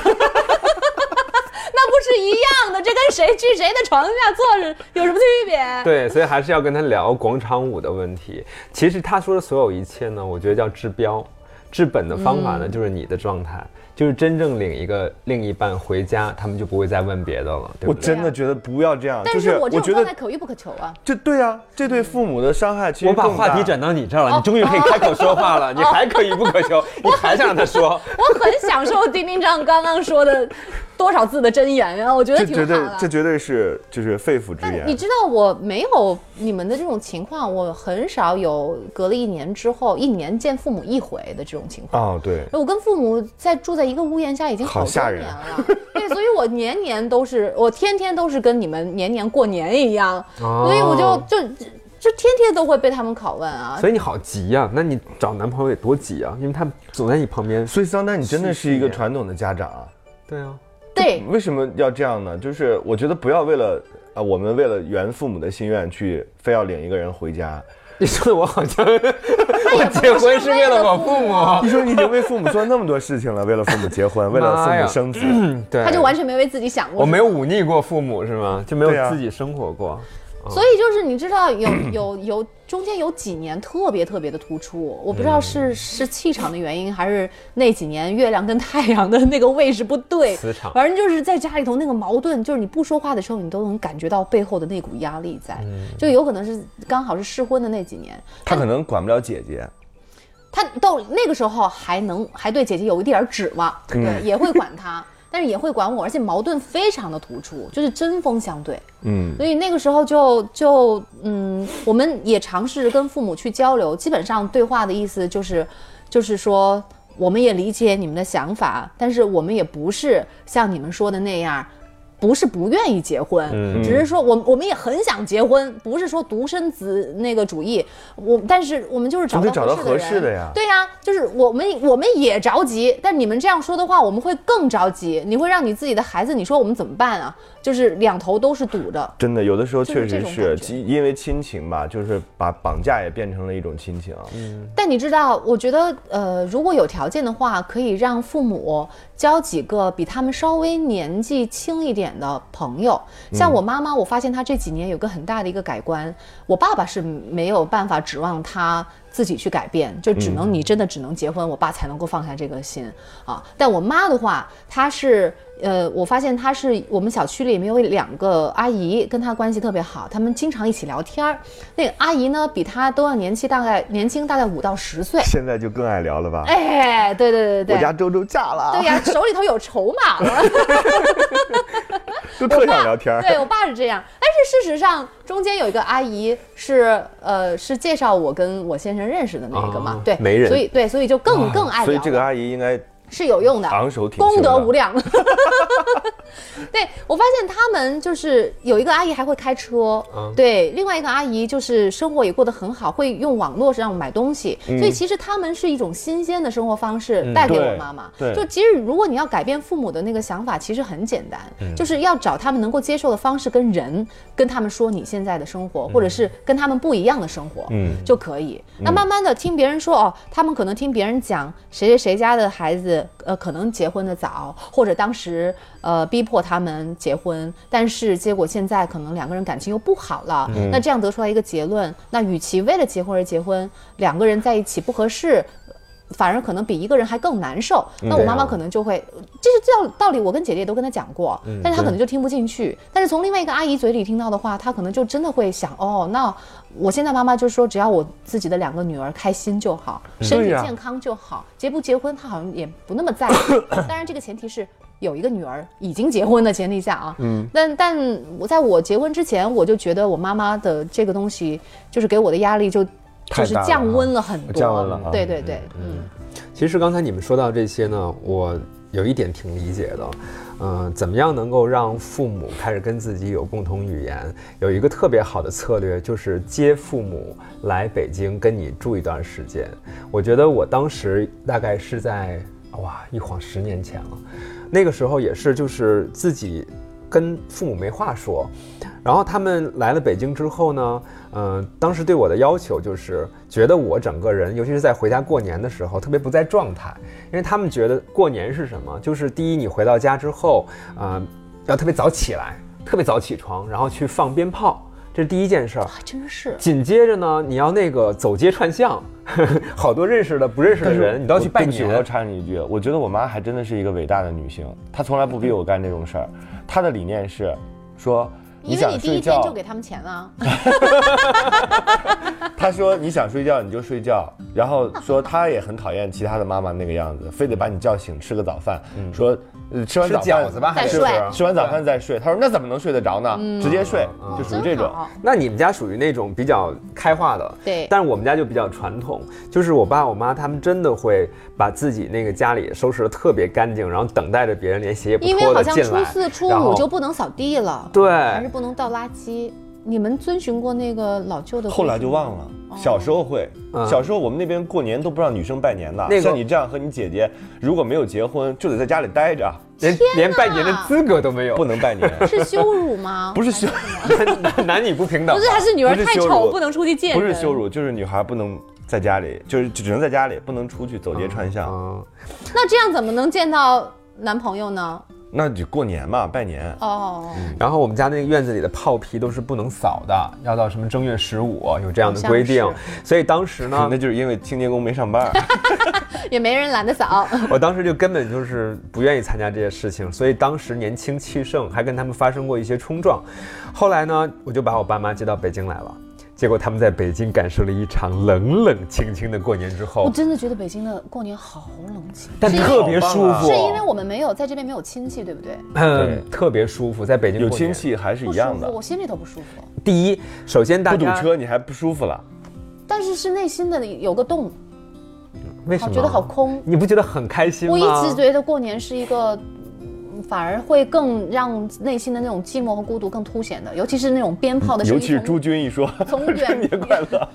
那不是一样的，这跟谁去谁的床下坐着有什么区别？对，所以还是要跟他聊广场舞的问题。其实他说的所有一切呢，我觉得叫治标。治本的方法呢，嗯就是你的状态，就是真正领一个另一半回家，他们就不会再问别的了，对我？真的觉得不要这样，但就是我这种觉得状态可遇不可求啊。这对啊，这对父母的伤害其实我把话题转到你这儿了，你终于可以开口说话了，你还可以不可求，你还想让他说，我很享受丁丁张刚刚说的多少字的真言啊，我觉得这绝对挺好的。这绝对是就是肺腑之言。你知道我没有你们的这种情况，我很少有隔了一年之后一年见父母一回的这种情况。哦，对，我跟父母在住在一个屋檐下已经好多好吓人年了，对，所以我年年都是，我天天都是跟你们年年过年一样，哦所以我就就就天天都会被他们拷问啊。所以你好急呀、那你找男朋友得多急啊，因为他总在你旁边。所以桑丹，你真的是一个传统的家长啊，对啊，对，为什么要这样呢？就是我觉得不要为了啊，我们为了圆父母的心愿去非要领一个人回家。你说的我好像我结婚是为了我父母，你说你已经为父母做那么多事情了，为了父母结婚，为了父母生子，对，他就完全没为自己想过。我没有忤逆过父母是吗？就没有自己生活过。所以就是你知道有 有有中间有几年特别特别的突出，我不知道是是气场的原因，还是那几年月亮跟太阳的那个位置不对，磁场。反正就是在家里头那个矛盾，就是你不说话的时候，你都能感觉到背后的那股压力在，就有可能是刚好是适婚的那几年，他可能管不了姐姐。他到那个时候还能还对姐姐有一点儿指望，对，也会管她，但是也会管我，而且矛盾非常的突出，就是针锋相对。嗯，所以那个时候就就嗯，我们也尝试跟父母去交流，基本上对话的意思就是，就是说我们也理解你们的想法，但是我们也不是像你们说的那样。不是不愿意结婚，只是说我我们也很想结婚，不是说独生子那个主义，我但是我们就是找到找到合合适的呀对呀、就是我们我们也着急，但你们这样说的话，我们会更着急。你会让你自己的孩子，你说我们怎么办啊？就是两头都是堵着。真的，有的时候确实是因为亲情吧，就是把绑架也变成了一种亲情。嗯，但你知道，我觉得，呃，如果有条件的话，可以让父母交几个比他们稍微年纪轻一点的朋友。像我妈妈，我发现她这几年有个很大的一个改观。我爸爸是没有办法指望他自己去改变，就只能你真的只能结婚，我爸才能够放下这个心啊。但我妈的话，她是。呃，我发现她是我们小区里面有两个阿姨，跟她关系特别好，她们经常一起聊天儿。那个阿姨呢，比她都要年轻，大概年轻大概五到十岁。现在就更爱聊了吧？哎，对对对对对，我家周周嫁了，对呀，手里头有筹码了。都特想聊天儿。对我爸是这样，但是事实上中间有一个阿姨是呃是介绍我跟我先生认识的那个嘛，啊对，媒人所以对，所以就更更爱聊。所以这个阿姨应该是有用的，昂首挺功德无量。对我发现他们就是有一个阿姨还会开车，嗯。对，另外一个阿姨就是生活也过得很好，会用网络上买东西，嗯。所以其实他们是一种新鲜的生活方式带给我对妈妈。对就其实如果你要改变父母的那个想法，其实很简单，嗯。就是要找他们能够接受的方式跟人，跟他们说你现在的生活，或者是跟他们不一样的生活，嗯。就可以。那慢慢的听别人说哦，他们可能听别人讲谁谁谁家的孩子，呃，可能结婚的早，或者当时呃逼迫他们结婚，但是结果现在可能两个人感情又不好了，那这样得出来一个结论，那与其为了结婚而结婚，两个人在一起不合适。反而可能比一个人还更难受。那我妈妈可能就会，这是这道道理，我跟姐姐也都跟她讲过，但是她可能就听不进去。但是从另外一个阿姨嘴里听到的话，她可能就真的会想，哦，那我现在妈妈就说，只要我自己的两个女儿开心就好，身体健康就好，结不结婚她好像也不那么在意。当然，这个前提是。有一个女儿已经结婚的前提下啊，嗯，但但我在我结婚之前，我就觉得我妈妈的这个东西，就是给我的压力就就是降温了很多，降温了啊。对对对，嗯其实刚才你们说到这些呢，我有一点挺理解的，嗯、怎么样能够让父母开始跟自己有共同语言？有一个特别好的策略，就是接父母来北京跟你住一段时间。我觉得我当时大概是在哇，一晃十年前了，那个时候也是就是自己跟父母没话说，然后他们来了北京之后呢，嗯、当时对我的要求就是觉得我整个人，尤其是在回家过年的时候，特别不在状态，因为他们觉得过年是什么？就是第一，你回到家之后，啊、要特别早起来，特别早起床，然后去放鞭炮，这是第一件事儿。还真是。紧接着呢，你要那个走街串巷，好多认识的、不认识的人，你都要去拜对不起我要。插你一句，我觉得我妈还真的是一个伟大的女性，她从来不逼我干这种事儿。她的理念是说，想因为你第睡觉。一天就，给他们钱了，他说你想睡觉你就睡觉，然后说他也很讨厌其他的妈妈那个样子，非得把你叫醒吃个早饭，说呃吃完早饭饺子吧，还是？再睡。吃完早饭再睡。他说那怎么能睡得着呢？直接睡，就属于这种。那你们家属于那种比较开化的，对。但是我们家就比较传统，就是我爸我妈他们真的会把自己那个家里收拾的特别干净，然后等待着别人连鞋也不因为脱好像初的进来。四初五就不能扫地了，对。还是不能倒垃圾。你们遵循过那个老旧的？后来就忘了，小时候会，嗯小时候我们那边过年都不让女生拜年的。那个像你这样和你姐姐，如果没有结婚，就得在家里待着，连连拜年的资格都没有，不能拜年。是羞辱吗？不是羞，男女不平等。不是，还是女儿太丑不能出去见人。不是羞辱，就是女孩不能在家里，就是只能在家里，不能出去走街串巷。嗯，那这样怎么能见到男朋友呢？那就过年嘛，拜年。哦，然后我们家那个院子里的炮皮都是不能扫的，要到什么正月十五有这样的规定，所以当时呢 那，就是因为清洁工没上班。也没人懒得扫。我当时就根本就是不愿意参加这些事情，所以当时年轻气盛，还跟他们发生过一些冲撞。后来呢，我就把我爸妈接到北京来了。结果他们在北京感受了一场冷冷清清的过年之后我，真的觉得北京的过年好冷清，但是特别舒服，是因为我们没有在这边没有亲戚，对不对？嗯，特别舒服，在北京有亲。戚还是一样的，我心里头不舒服，第一，首先大家不堵车你还不舒服了。但是是内心的有个洞，为什么觉得好空。你不觉得很开心吗？我一直觉得过年是一个。嗯反而会更让内心的那种寂寞和孤独更凸显的，尤其是那种鞭炮的声音从，尤其是朱军一说从远春节快乐，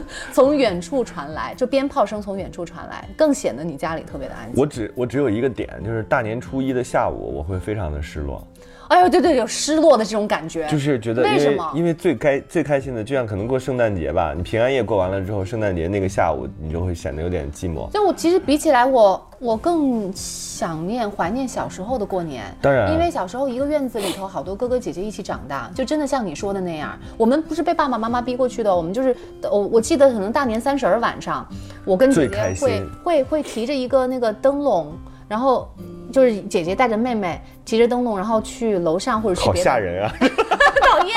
从远处传来，就鞭炮声从远处传来，更显得你家里特别的安静。我只我只有一个点，就是大年初一的下午，我会非常的失落，哎呦，对对，有失落的这种感觉。就是觉得为为什么因为最开最开心的，就像可能过圣诞节吧，你平安夜过完了之后，圣诞节那个下午，你就会显得有点寂寞。就我其实比起来我，我更想念、怀念小时候的过年。当然因为小时候一个院子里头好多哥哥姐姐一起长大，就真的像你说的那样，我们不是被爸爸妈妈逼过去的，我们就是我我记得可能大年三十儿晚上，我跟姐姐最开心会会会提着一个那个灯笼，然后就是姐姐带着妹妹提着灯笼，然后去楼上或者去好别的吓人啊！讨厌，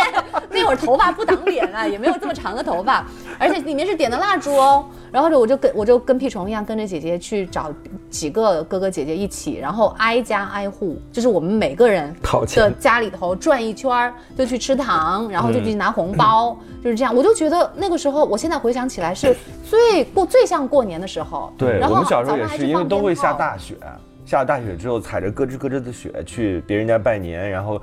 那会儿头发不挡脸啊，也没有这么长的头发，而且里面是点的蜡烛哦。然后我就跟我就跟屁虫一样，跟着姐姐去找几个哥哥姐姐一起，然后挨家挨户，就是我们每个人的家里头转一圈儿，就去吃糖，然后就去拿红包，就是这样。我就觉得那个时候，我现在回想起来是最过最像过年的时候。对然后我们小时候也是，因为都会下大雪，下大雪之后踩着咯吱咯吱的雪去别人家拜年，然后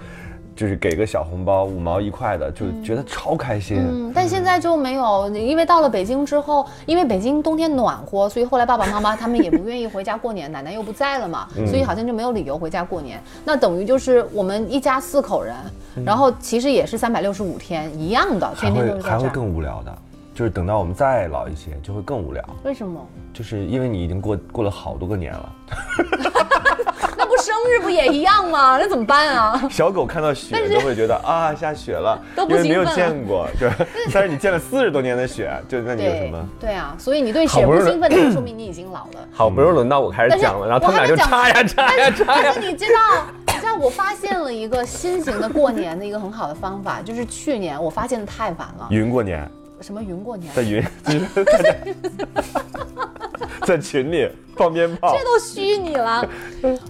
就是给个小红包，五毛一块的，就觉得超开心。嗯，但现在就没有，因为到了北京之后，因为北京冬天暖和，所以后来爸爸妈妈他们也不愿意回家过年，奶奶又不在了嘛，嗯所以好像就没有理由回家过年。那等于就是我们一家四口人，嗯然后其实也是三百六十五天一样的，还天天会还会都是在这儿。更无聊的，就是等到我们再老一些，就会更无聊，为什么？就是因为你已经过过了好多个年了。那不生日不也一样吗？那怎么办啊？小狗看到雪都会觉得啊下雪了，都不因为没有见过，对。但是你见了四十多年的雪，就那你有什么？对啊，所以你对雪不兴奋，那就说明你已经老了。好不容易轮到我开始讲了，然后他们俩就插呀插呀插呀但。是你知道，你知道我发现了一个新型的过年的一个很好的方法，就是去年我发现的太晚了。云过年，什么云过年？在云，在群里放鞭炮这，都虚拟了。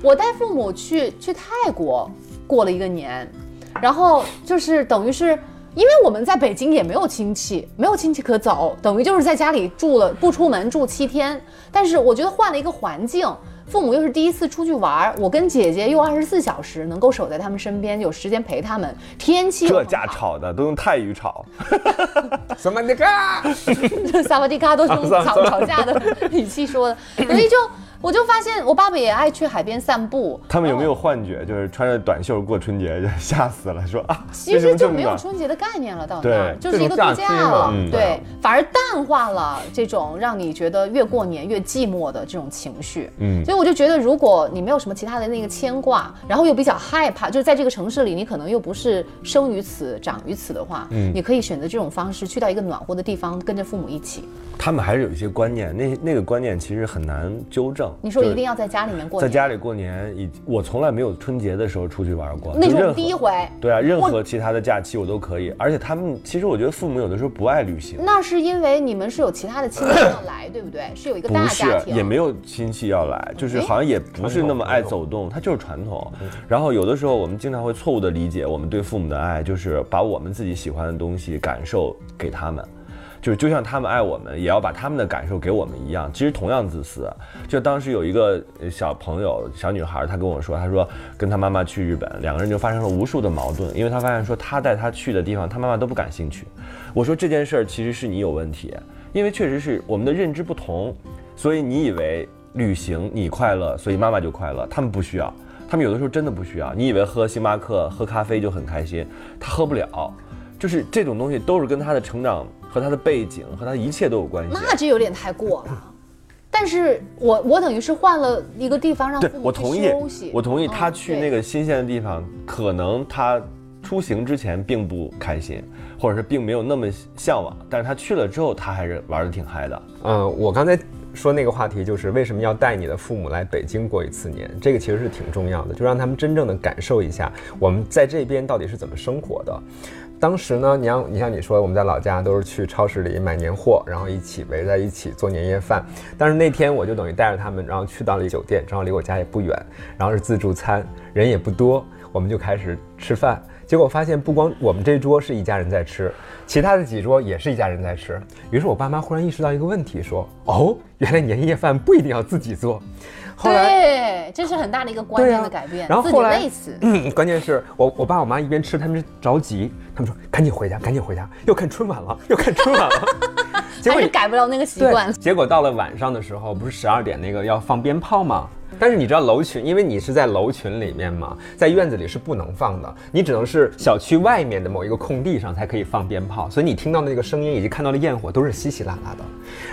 我带父母去去泰国过了一个年，然后就是等于是。因为我们在北京也没有亲戚，没有亲戚可走，等于就是在家里住了，不出门住七天。但是我觉得换了一个环境，父母又是第一次出去玩儿，我跟姐姐又二十四小时能够守在他们身边，有时间陪他们，天气这架吵的都用泰语吵，萨瓦迪卡？萨瓦迪卡都是用吵 吵架的语气说的，所以就我就发现我爸爸也爱去海边散步，他们有没有幻觉？就是穿着短袖过春节，就 吓死了，说啊，其实就没有？春节的概念了，到那儿就是一个度假了，嗯对，反而淡化了这种让你觉得越过年越寂寞的这种情绪。嗯所以我就觉得，如果你没有什么其他的那个牵挂，然后又比较害怕，就是在这个城市里，你可能又不是生于此、长于此的话，嗯你可以选择这种方式，去到一个暖和的地方，跟着父母一起。他们还是有一些观念，那那个观念其实很难纠正。你说一定要在家里面过年，在家里过年，以我从来没有春节的时候出去玩过，那是第一回。对啊，任何其他的假期我都可以，而且他们其实我觉得父母有的时候不爱旅行，那是因为你们是有其他的亲戚要来，对不对？是有一个大不是家庭，也没有亲戚要来，就是好像也不是那么爱走动，它就是传统。然后有的时候我们经常会错误的理解我们对父母的爱，就是把我们自己喜欢的东西感受给他们。就是就像他们爱我们，也要把他们的感受给我们一样，其实同样自私。就当时有一个小朋友，小女孩，她跟我说，她说跟她妈妈去日本，两个人就发生了无数的矛盾，因为她发现说她带她去的地方，她妈妈都不感兴趣。我说这件事儿其实是你有问题，因为确实是我们的认知不同，所以你以为旅行你快乐，所以妈妈就快乐，他们不需要。他们有的时候真的不需要。你以为喝星巴克、喝咖啡就很开心，他喝不了。就是这种东西都是跟他的成长和他的背景和他一切都有关系。那这有点太过了。但是我我等于是换了一个地方让父母去我同意休息，我同意嗯他去那个新鲜的地方，可能他出行之前并不开心，或者是并没有那么向往，但是他去了之后，他还是玩的挺嗨的。嗯，我刚才说那个话题就是为什么要带你的父母来北京过一次年，这个其实是挺重要的，就让他们真正的感受一下我们在这边到底是怎么生活的。当时呢，你像你像你说，我们在老家都是去超市里买年货，然后一起围在一起做年夜饭。但是那天我就等于带着他们，然后去到了酒店，正好离我家也不远，然后是自助餐，人也不多，我们就开始吃饭。结果发现，不光我们这桌是一家人在吃，其他的几桌也是一家人在吃。于是我爸妈忽然意识到一个问题，说：“哦，原来年夜饭不一定要自己做。”后来。对，这是很大的一个关对啊键的改变。然后后来嗯，关键是我我爸我妈一边吃，他们着急，他们说赶紧回家，赶紧回家，又看春晚了，又看春晚了。结还果是改不了那个习惯。结果到了晚上的时候，不是十二点那个要放鞭炮吗？但是你知道楼群，因为你是在楼群里面嘛，在院子里是不能放的，你只能是小区外面的某一个空地上才可以放鞭炮，所以你听到的那个声音以及看到的焰火都是稀稀拉拉的。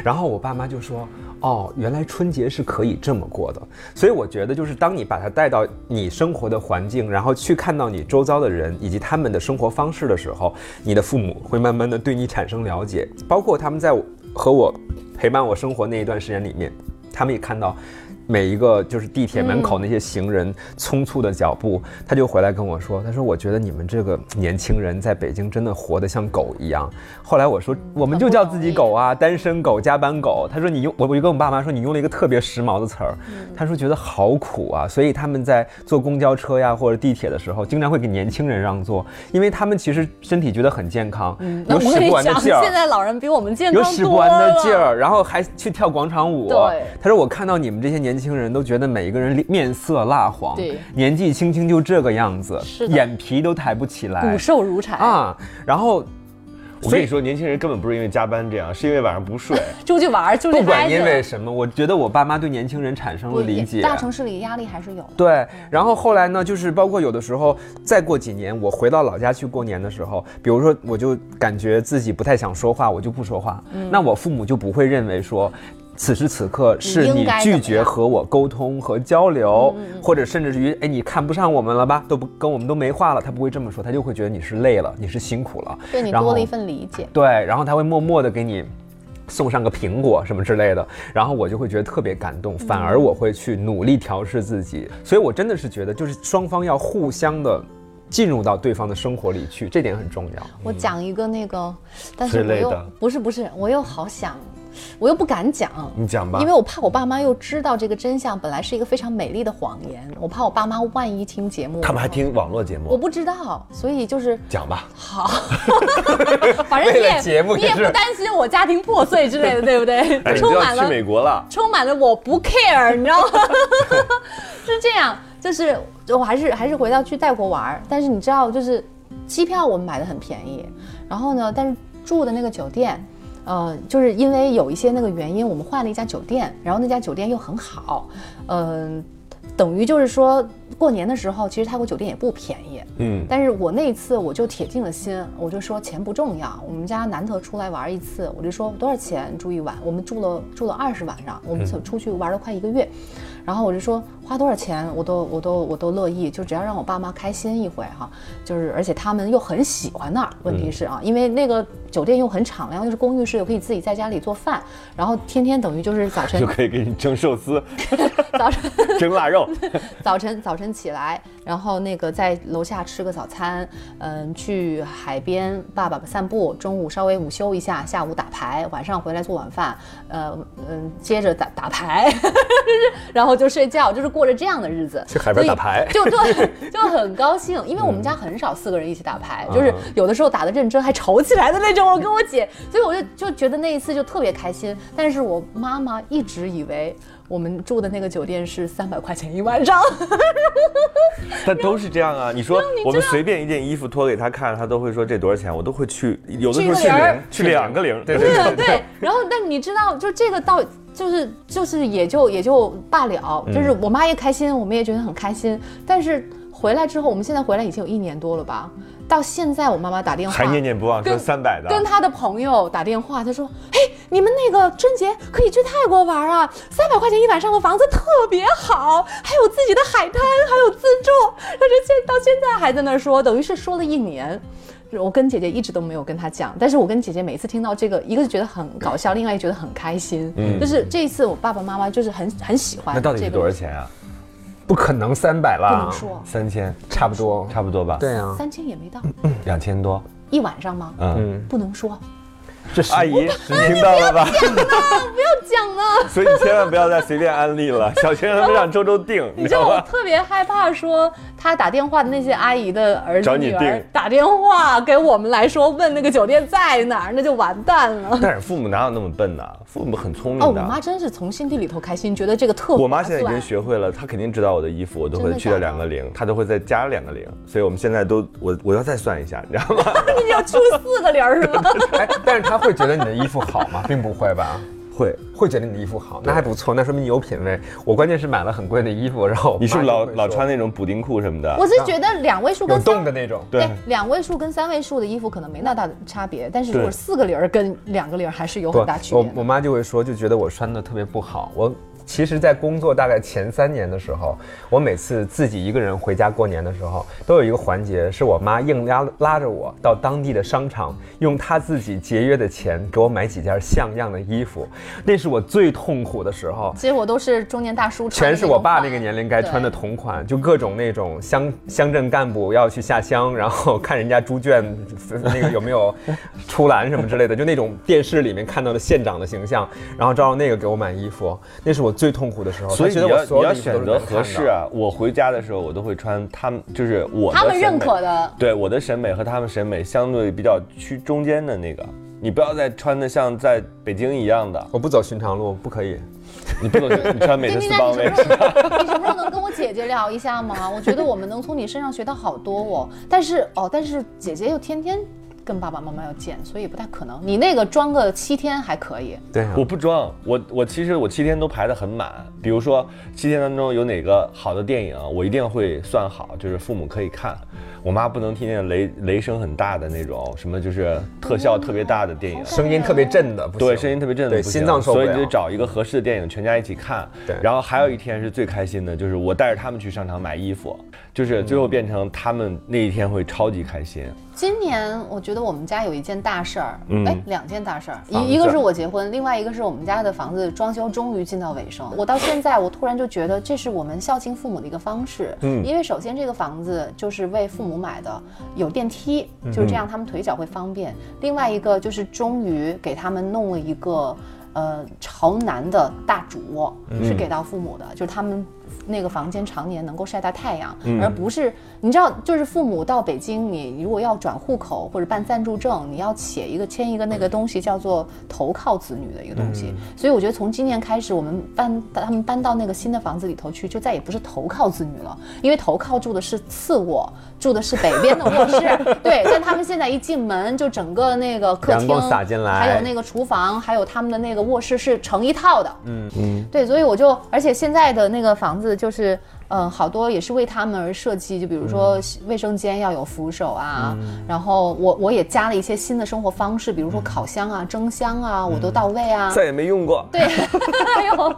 然后我爸妈就说：“哦，原来春节是可以这么过的。”所以我觉得，就是当你把它带到你生活的环境，然后去看到你周遭的人以及他们的生活方式的时候，你的父母会慢慢的对你产生了解，包括他们在和我陪伴我生活那一段时间里面，他们也看到。每一个就是地铁门口那些行人匆促的脚步，他就回来跟我说：“他说我觉得你们这个年轻人在北京真的活得像狗一样。”后来我说：“我们就叫自己狗啊，单身狗、加班狗。”他说：“你用我我就跟我爸妈说你用了一个特别时髦的词儿。”他说觉得好苦啊，所以他们在坐公交车呀或者地铁的时候，经常会给年轻人让座，因为他们其实身体觉得很健康，有使不完的，劲儿。现在老人比我们健康。有使不完的劲儿，然后还去跳广场舞。对他说我看到你们这些年轻人都觉得每一个人面色蜡黄，对年纪轻轻就这个样子，是眼皮都抬不起来骨瘦如柴，啊。然后，我跟你说，年轻人根本不是因为加班这样，是因为晚上不睡。出去玩儿就是不管因为什么，我觉得我爸妈对年轻人产生了理解。大城市里压力还是有的。对，然后后来呢，就是包括有的时候，再过几年，我回到老家去过年的时候，比如说我就感觉自己不太想说话，我就不说话，那我父母就不会认为说。此时此刻是你拒绝和我沟通和交流，或者甚至于，哎，你看不上我们了吧？都不跟我们都没话了，他不会这么说，他就会觉得你是累了，你是辛苦了，对你多了一份理解。对，然后他会默默的给你送上个苹果什么之类的，然后我就会觉得特别感动，反而我会去努力调试自己，所以我真的是觉得，就是双方要互相的进入到对方的生活里去，这点很重要。我讲一个那个，但是我又不是不是，我又好想，我又不敢讲。你讲吧因为我怕我爸妈又知道这个真相，本来是一个非常美丽的谎言，我怕我爸妈万一听节目，他们还听网络节目，我不知道，所以就是讲吧。好，反正你你也不担心我家庭破碎之类的，对不对？哎，充满了去美国了。充满了我不 care，你知道吗？是这样，就是我还是还是回到去泰国玩儿，但是你知道，就是机票我们买的很便宜，然后呢，但是住的那个酒店。呃，就是因为有一些那个原因，我们换了一家酒店，然后那家酒店又很好，嗯、等于就是说过年的时候，其实泰国酒店也不便宜，嗯，但是我那一次我就铁定了心，我就说钱不重要。我们家难得出来玩一次，我就说多少钱住一晚？我们住了住了二十晚上，我们出出去玩了快一个月，然后我就说花多少钱我都我都我都乐意，就只要让我爸妈开心一回哈。就是而且他们又很喜欢那儿，问题是啊，因为那个酒店又很敞亮，又是公寓式，又可以自己在家里做饭，然后天天等于就是早晨 就可以给你蒸寿司、早晨。蒸腊肉。早晨早晨起来，然后那个在楼下吃个早餐，嗯，去海边爸爸散步，中午稍微午休一下，下午打牌，晚上回来做晚饭，呃嗯，接着打打牌，然后就睡觉，就是过着这样的日子，去海边打牌就对，就很高兴，因为我们家很少四个人一起打牌，就是有的时候打的认真还吵起来的那种。我跟我姐，所以我就就觉得那一次就特别开心。但是我妈妈一直以为我们住的那个酒店是三百块钱一晚上，但都是这样啊！你说我们随便一件衣服脱给他看，他都会说这多少钱，我都会去，有的时候去零去两个零，对对对对。然后，但你知道，就这个到就是就是也就也就罢了，就是我妈也开心，我们也觉得很开心。但是回来之后，我们现在回来已经有一年多了吧？到现在我妈妈打电话还念念不忘说跟三百的，跟他的朋友打电话，他说：“嘿，你们那个春节可以去泰国玩啊，三百块钱一晚上的房子特别好，还有自己的海滩，还有自助。”他说现到现在还在那说，等于是说了一年。我跟姐姐一直都没有跟她讲，但是我跟姐姐每次听到这个，一个是觉得很搞笑，另外一个觉得很开心。嗯，就是这一次我爸爸妈妈就是很很喜欢。那到底是多少？钱啊？不可能三百不能，说，三千，差不多。差不多吧？，对啊，三千也没到，两千多。一晚上吗？嗯，不能说，这是阿姨，你听到了吧？不要讲呢。所以你千万不要再随便安利了，小钱他们让周周定，你你知道我？特别害怕说他打电话的那些阿姨的儿子找你女儿打电话给我们来说问那个酒店在哪儿，那就完蛋了。但是父母哪有那么笨呢？父母很聪哦，明的。我妈真是从心底里头开心，觉得这个特我妈现在已经学会了，她肯定知道我的衣服，我都会去掉两个零，她都会再加两个零，所以我们现在都我我要再算一下，你知道吗？你要出四个零是吗？哎，但是她会觉得你的衣服好吗？并不会吧？会，会觉得你的衣服好，那还不错，那说明你有品位。我关键是买了很贵的衣服，然后你是不是老老穿那种补丁裤什么的？我是觉得两位数跟三洞的那种？对两位数跟三位数的衣服可能没那大的差别，但是如果四个零儿跟两个零儿还是有很大，区别的。我我妈就会说，就觉得我穿的特别不好。我其实，在工作大概前三年的时候，我每次自己一个人回家过年的时候，都有一个环节，是我妈硬拉拉着我到当地的商场，用她自己节约的钱给我买几件像样的衣服。那是我最痛苦的时候。其实我都是中年大叔穿全是我爸那个年龄该穿的同款，就各种那种乡乡镇干部要去下乡，然后看人家猪圈那个有没有出栏什么之类的，就那种电视里面看到的县长的形象，然后照着那个给我买衣服，那是我最痛苦的时候。所以你要你要选择合适。啊！我回家的时候，我都会穿他们就是我的他们审美认可的对我的审美和他们审美相对比较趋中间的那个。你不要再穿的像在北京一样的，我不走寻常路，不可以。你不能你穿美特斯邦威你什么时候你什么时候能跟我姐姐聊一下吗？我觉得我们能从你身上学到好多哦。但是哦，但是姐姐又天天跟爸爸妈妈要见，所以不太可能。你那个装个七天还可以，对啊我不装，我我其实我七天都排得很满。比如说七天当中有哪个好的电影，我一定会算好，就是父母可以看。我妈不能听见雷雷声很大的那种，什么就是特效特别大的电影。声音特别震的，对，声音特别震的对不行心脏受不了。所以你就找一个合适的电影，全家一起看。对然后还有一天是最开心的，就是我带着他们去商场买衣服，就是最后变成他们那一天会超级开心。今年我觉得我们家有一件大事儿，嗯哎，两件大事儿，一一个是我结婚，另外一个是我们家的房子装修终于进到尾声。我到现在，我突然就觉得这是我们孝敬父母的一个方式，嗯因为首先这个房子就是为父母买的，有电梯，就是这样他们腿脚会方便。另外一个就是终于给他们弄了一个。呃，朝南的大主卧是给到父母的，就是他们那个房间常年能够晒到太阳，而不是你知道，就是父母到北京，你如果要转户口或者办暂住证，你要写一个签一个那个东西叫做投靠子女的一个东西。所以我觉得从今年开始，我们搬他们搬到那个新的房子里头去，就再也不是投靠子女了，因为投靠住的是次卧，住的是北边的卧室。对，但他们现在一进门，就整个那个客厅阳光洒进来还有那个厨房，还有他们的那个卧室是成一套的。嗯嗯，对，所以我就，而且现在的那个房子就是，嗯、好多也是为他们而设计，就比如说卫生间要有扶手啊，然后我我也加了一些新的生活方式，比如说烤箱啊、蒸箱啊，我都到位啊。再也没用过。对，还有。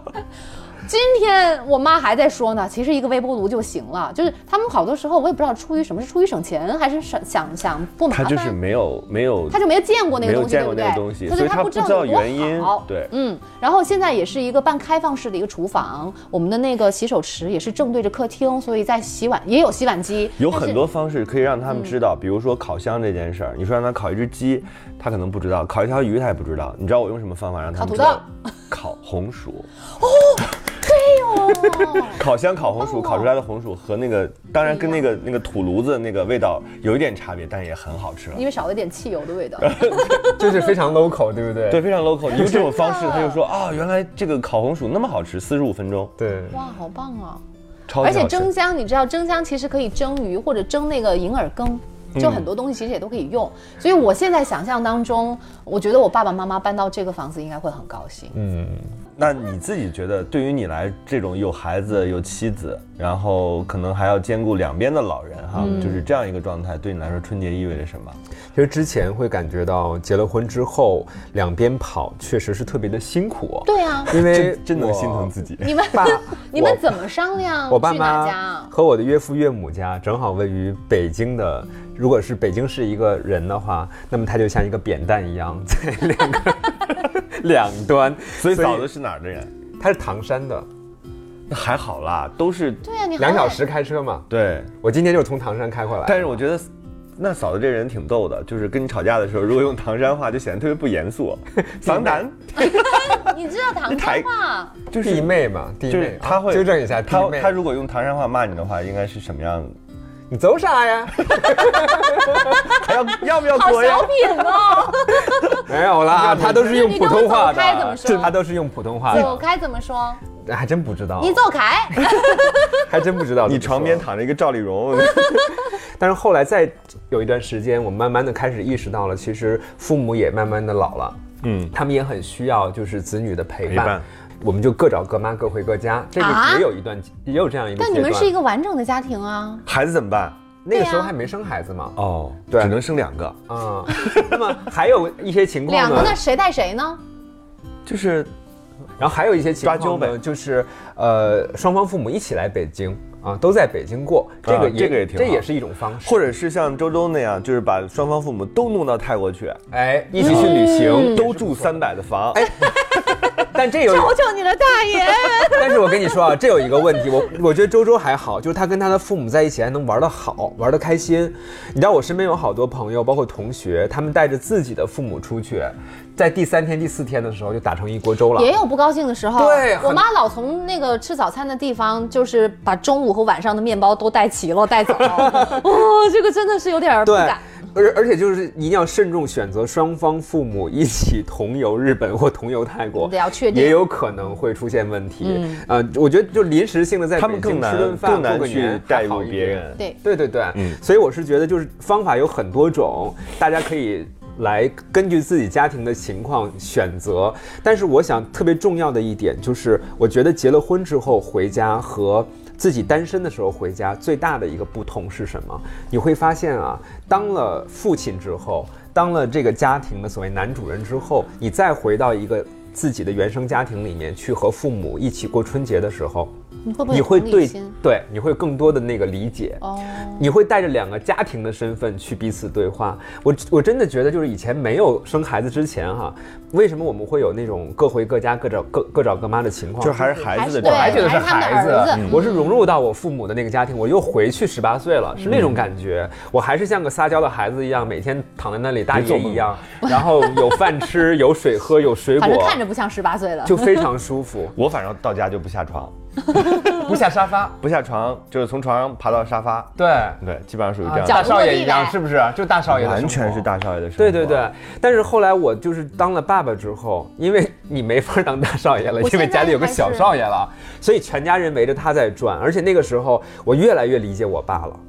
今天我妈还在说呢，其实一个微波炉就行了。就是他们好多时候，我也不知道出于什么，是出于省钱，还是想想想不麻他。就是没有没有他就没有见过那个东西，没有见过？那个东西，所以所以他不知道原因。对，嗯，然后现在也是一个半开放式的一个厨房，我们的那个洗手池也是正对着客厅，所以在洗碗也有洗碗机，有很多方式可以让他们知道，比如说烤箱这件事儿，你说让他烤一只鸡，他可能不知道；烤一条鱼他也不知道。你知道我用什么方法让他们知道？烤红薯。对哦，哦，烤箱烤红薯烤出来的红薯和那个，当然跟那个那个土炉子那个味道有一点差别，但也很好吃了。因为少了点汽油的味道。就是非常 local，对不对？对，非常 local。你用这种方式，他就说啊，原来这个烤红薯那么好吃，四十五分钟，对哇，好棒啊！超级好吃而且蒸。箱，你知道蒸箱其实可以蒸鱼或者蒸那个银耳羹。就很多东西其实也都可以用，所以我现在想象当中，我觉得我爸爸妈妈搬到这个房子应该会很高兴。嗯，那你自己觉得，对于你来这种有孩子有妻子，然后可能还要兼顾两边的老人哈，就是这样一个状态，对你来说春节意味着什么？其实之前会感觉到结了婚之后两边跑确实是特别的辛苦，对啊，因为真真能心疼自己。你们爸你们怎么商量我爸妈啊？和我的岳父岳母家正好位于北京的，如果是北京市一个人的话，那么他就像一个扁担一样，在两个 两端。所以嫂子是哪儿的人？她是唐山的，那还好啦，都是对啊，你两小时开车嘛。对。我今天就是从唐山开回来。但是我觉得，那嫂子这人挺逗的，就是跟你吵架的时候，如果用唐山话，就显得特别不严肃。桑丹 你知道唐山话？就是弟妹嘛，弟就妹是他会啊纠正一下，弟他。他如果用唐山话骂你的话，应该是什么样？你走啥呀？还要要不要好过呀小？品哦！没有啦，他都是用普通话的，说他都是用普通话走的，开怎么说？还真不知道。你走开！还真不知道。你床边。躺着一个赵丽蓉，但是后来再有一段时间，我慢慢的开始意识到了，其实父母也慢慢的老了，嗯，他们也很需要就是子女的陪伴。陪伴我们就各找各妈，各回各家。这个啊？也有一段，也有这样一段。但你们是一个完整的家庭啊。孩子怎么办？那个时候还没生孩子嘛？哦，对。只能生两个，啊、那么还有一些情况呢？两个，那谁带谁呢？就是然后还有一些情况抓阄呗。呢，就是呃双方父母一起来北京啊，都在北京过，这个啊也、这个也挺好。这也是一种方式，或者是像周周那样，就是把双方父母都弄到泰国去，哎一起去旅行，都住三百的房，哎，但这有求求你了，大爷！但是我跟你说啊，这有一个问题，我我觉得周周还好，就是他跟他的父母在一起还能玩得好，玩得开心。你知道我身边有好多朋友，包括同学，他们带着自己的父母出去，在第三天、第四天的时候就打成一锅粥了。也有不高兴的时候。对我妈老从那个吃早餐的地方，就是把中午和晚上的面包都带齐了带走。哦，这个真的是有点儿不对敢。，而而且就是一定要慎重选择双方父母一起同游日本或同游泰国，得要确定也有可能会出现问题。嗯，呃，我觉得就临时性的在他们北京更难吃顿饭更难去带入别人。对，对对对，嗯所以我是觉得就是方法有很多种，大家可以来根据自己家庭的情况选择。但是我想特别重要的一点就是，我觉得结了婚之后回家和自己单身的时候回家最大的一个不同是什么？你会发现啊，当了父亲之后，当了这个家庭的所谓男主人之后，你再回到一个自己的原生家庭里面去和父母一起过春节的时候，你会不会你会对？对你会更多的那个理解。哦，你会带着两个家庭的身份去彼此对话。我我真的觉得，就是以前没有生孩子之前哈，为什么我们会有那种各回各家、各找各各找各妈的情况？就还是孩子的状态我还觉得是孩子儿子，嗯我是融入到我父母的那个家庭，我又回去十八岁了，是那种感觉。我还是像个撒娇的孩子一样，每天躺在那里大爷一样，然后有饭吃，有水喝，有水 反正果，看着不像十八岁了。就非常舒服，我反正到家就不下床，不下沙发。不下床就是从床上爬到沙发，对，对，基本上属于这样。大少爷一样，是不是？就大少爷完全是大少爷的生活。对对对，但是后来我就是当了爸爸之后，因为你没法当大少爷了，因为家里有个小少爷了，所以全家人围着他在转。而且那个时候，我越来越理解我爸了。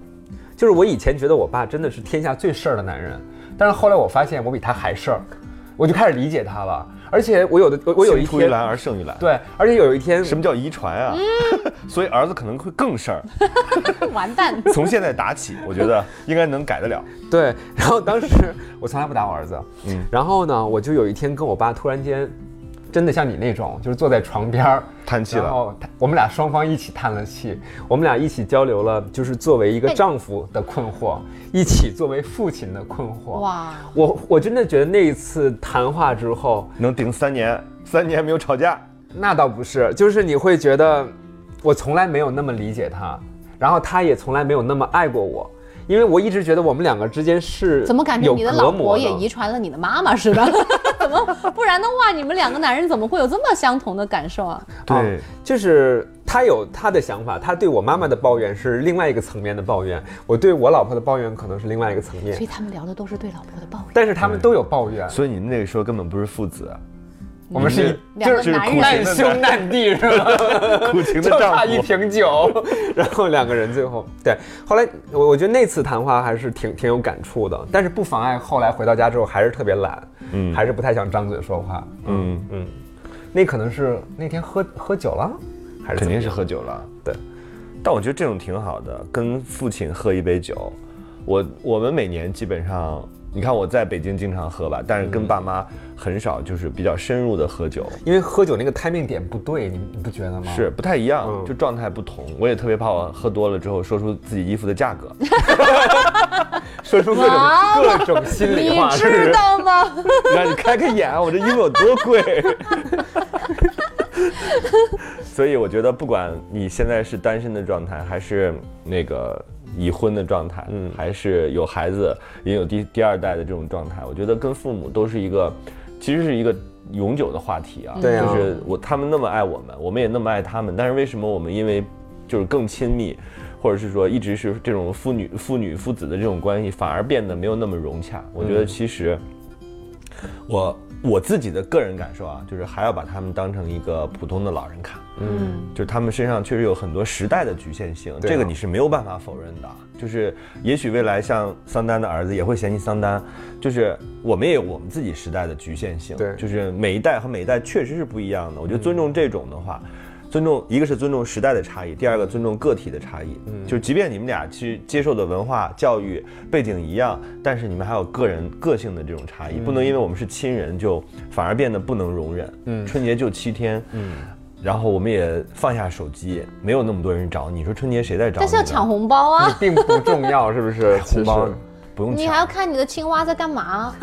就是我以前觉得我爸真的是天下最事儿的男人，但是后来我发现我比他还事儿，我就开始理解他了。而且我有的我我有一天青出于蓝而胜于蓝。，对，而且有一天什么叫遗传啊？所以儿子可能会更事儿。完蛋，从现在打起，我觉得应该能改得了。对，然后当时我从来不打我儿子，嗯然后呢，我就有一天跟我爸突然间，真的像你那种，就是坐在床边儿叹气了，然后我们俩双方一起叹了气，我们俩一起交流了，就是作为一个丈夫的困惑，一起作为父亲的困惑。哇！我我真的觉得那一次谈话之后，能顶三年，三年没有吵架。那倒不是，就是你会觉得我从来没有那么理解他，然后他也从来没有那么爱过我。因为我一直觉得我们两个之间是怎么感觉你的老婆也遗传了你的妈妈似的？怎么不然的话，你们两个男人怎么会有这么相同的感受啊？对，就是他有他的想法，他对我妈妈的抱怨是另外一个层面的抱怨，我对我老婆的抱怨可能是另外一个层面所以，他们聊的都是对老婆的抱怨。但是他们都有抱怨，所以你们那个时候根本不是父子，我们是一就是难兄难弟是吧？苦情就的丈差一。瓶酒，然后两个人最后对，后来我我觉得那次谈话还是挺挺有感触的，但是不妨碍后来回到家之后还是特别懒，嗯，还是不太想张嘴说话，嗯，嗯，那可能是那天喝喝酒了，还是肯定是喝酒了。对，但我觉得这种挺好的，跟父亲喝一杯酒。我我们每年基本上，你看我在北京经常喝吧，但是跟爸妈很少，就是比较深入的喝酒，因为喝酒那个 timing 点不对，你你不觉得吗？是不太一样，嗯就状态不同。我也特别怕我喝多了之后说出自己衣服的价格。说出各种各种心里话，知道吗？让你开开眼，我这衣服有多贵。所以我觉得，不管你现在是单身的状态，还是那个已婚的状态，嗯，还是有孩子，也有第第二代的这种状态，我觉得跟父母都是一个，其实是一个永久的话题啊。对啊就是我他们那么爱我们，我们也那么爱他们，但是为什么我们因为就是更亲密，或者是说一直是这种父女父女父子的这种关系，反而变得没有那么融洽？我觉得其实。我我自己的个人感受啊，就是还要把他们当成一个普通的老人看，嗯，就是他们身上确实有很多时代的局限性，啊这个你是没有办法否认的。就是也许未来像桑丹的儿子也会嫌弃桑丹，就是我们也有我们自己时代的局限性，对就是每一代和每一代确实是不一样的。我觉得尊重这种的话。尊重一个是尊重时代的差异，第二个尊重个体的差异。嗯，就即便你们俩其实接受的文化教育背景一样，但是你们还有个人个性的这种差异，不能因为我们是亲人就反而变得不能容忍。嗯，春节就七天。嗯。然后我们也放下手机，没有那么多人找你。说春节谁在找你？但是要抢红包啊！并不重要，是不是？红包其实不用抢，你还要看你的青蛙在干嘛？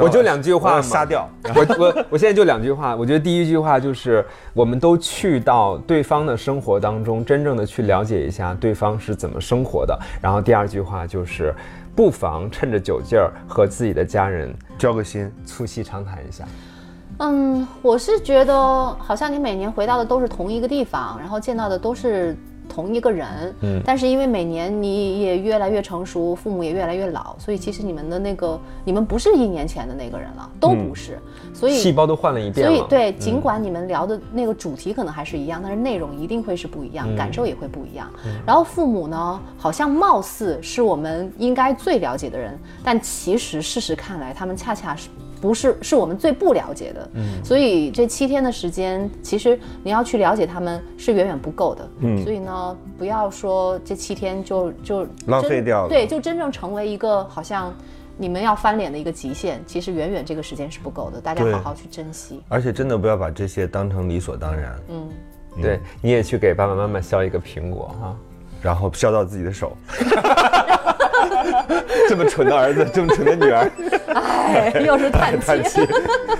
我就两句话杀掉。我我我现在就两句话，我觉得第一句话就是，我们都去到对方的生活当中，真正的去了解一下对方是怎么生活的。然后第二句话就是，不妨趁着酒劲儿和自己的家人交个心，促膝长谈一下。嗯，我是觉得好像你每年回到的都是同一个地方，然后见到的都是同一个人，嗯，但是因为每年你也越来越成熟，父母也越来越老，所以其实你们的那个你们不是一年前的那个人了，都不是，所以细胞都换了一遍了。所以对，尽管你们聊的那个主题可能还是一样，但是内容一定会是不一样，感受也会不一样。然后父母呢，好像貌似是我们应该最了解的人，但其实事实看来，他们恰恰是。不是，是我们最不了解的，嗯，所以这七天的时间，其实你要去了解他们是远远不够的，嗯，所以呢，不要说这七天就就浪费掉了。对，就真正成为一个好像你们要翻脸的一个极限，其实远远这个时间是不够的，大家好好去珍惜。而且真的不要把这些当成理所当然，嗯，对，你也去给爸爸妈妈削一个苹果哈。然后削到自己的手。这么蠢的儿子，这么蠢的女儿，哎，又是叹叹气。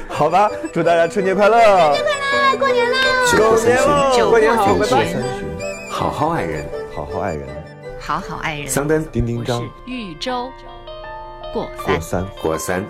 好吧，祝大家春节快乐！春节快乐，过年啦！过年喽！酒过年好过拜拜，好好爱人，好好爱人，好好爱人。桑丹、丁丁我张是、豫州过过三。三。果三。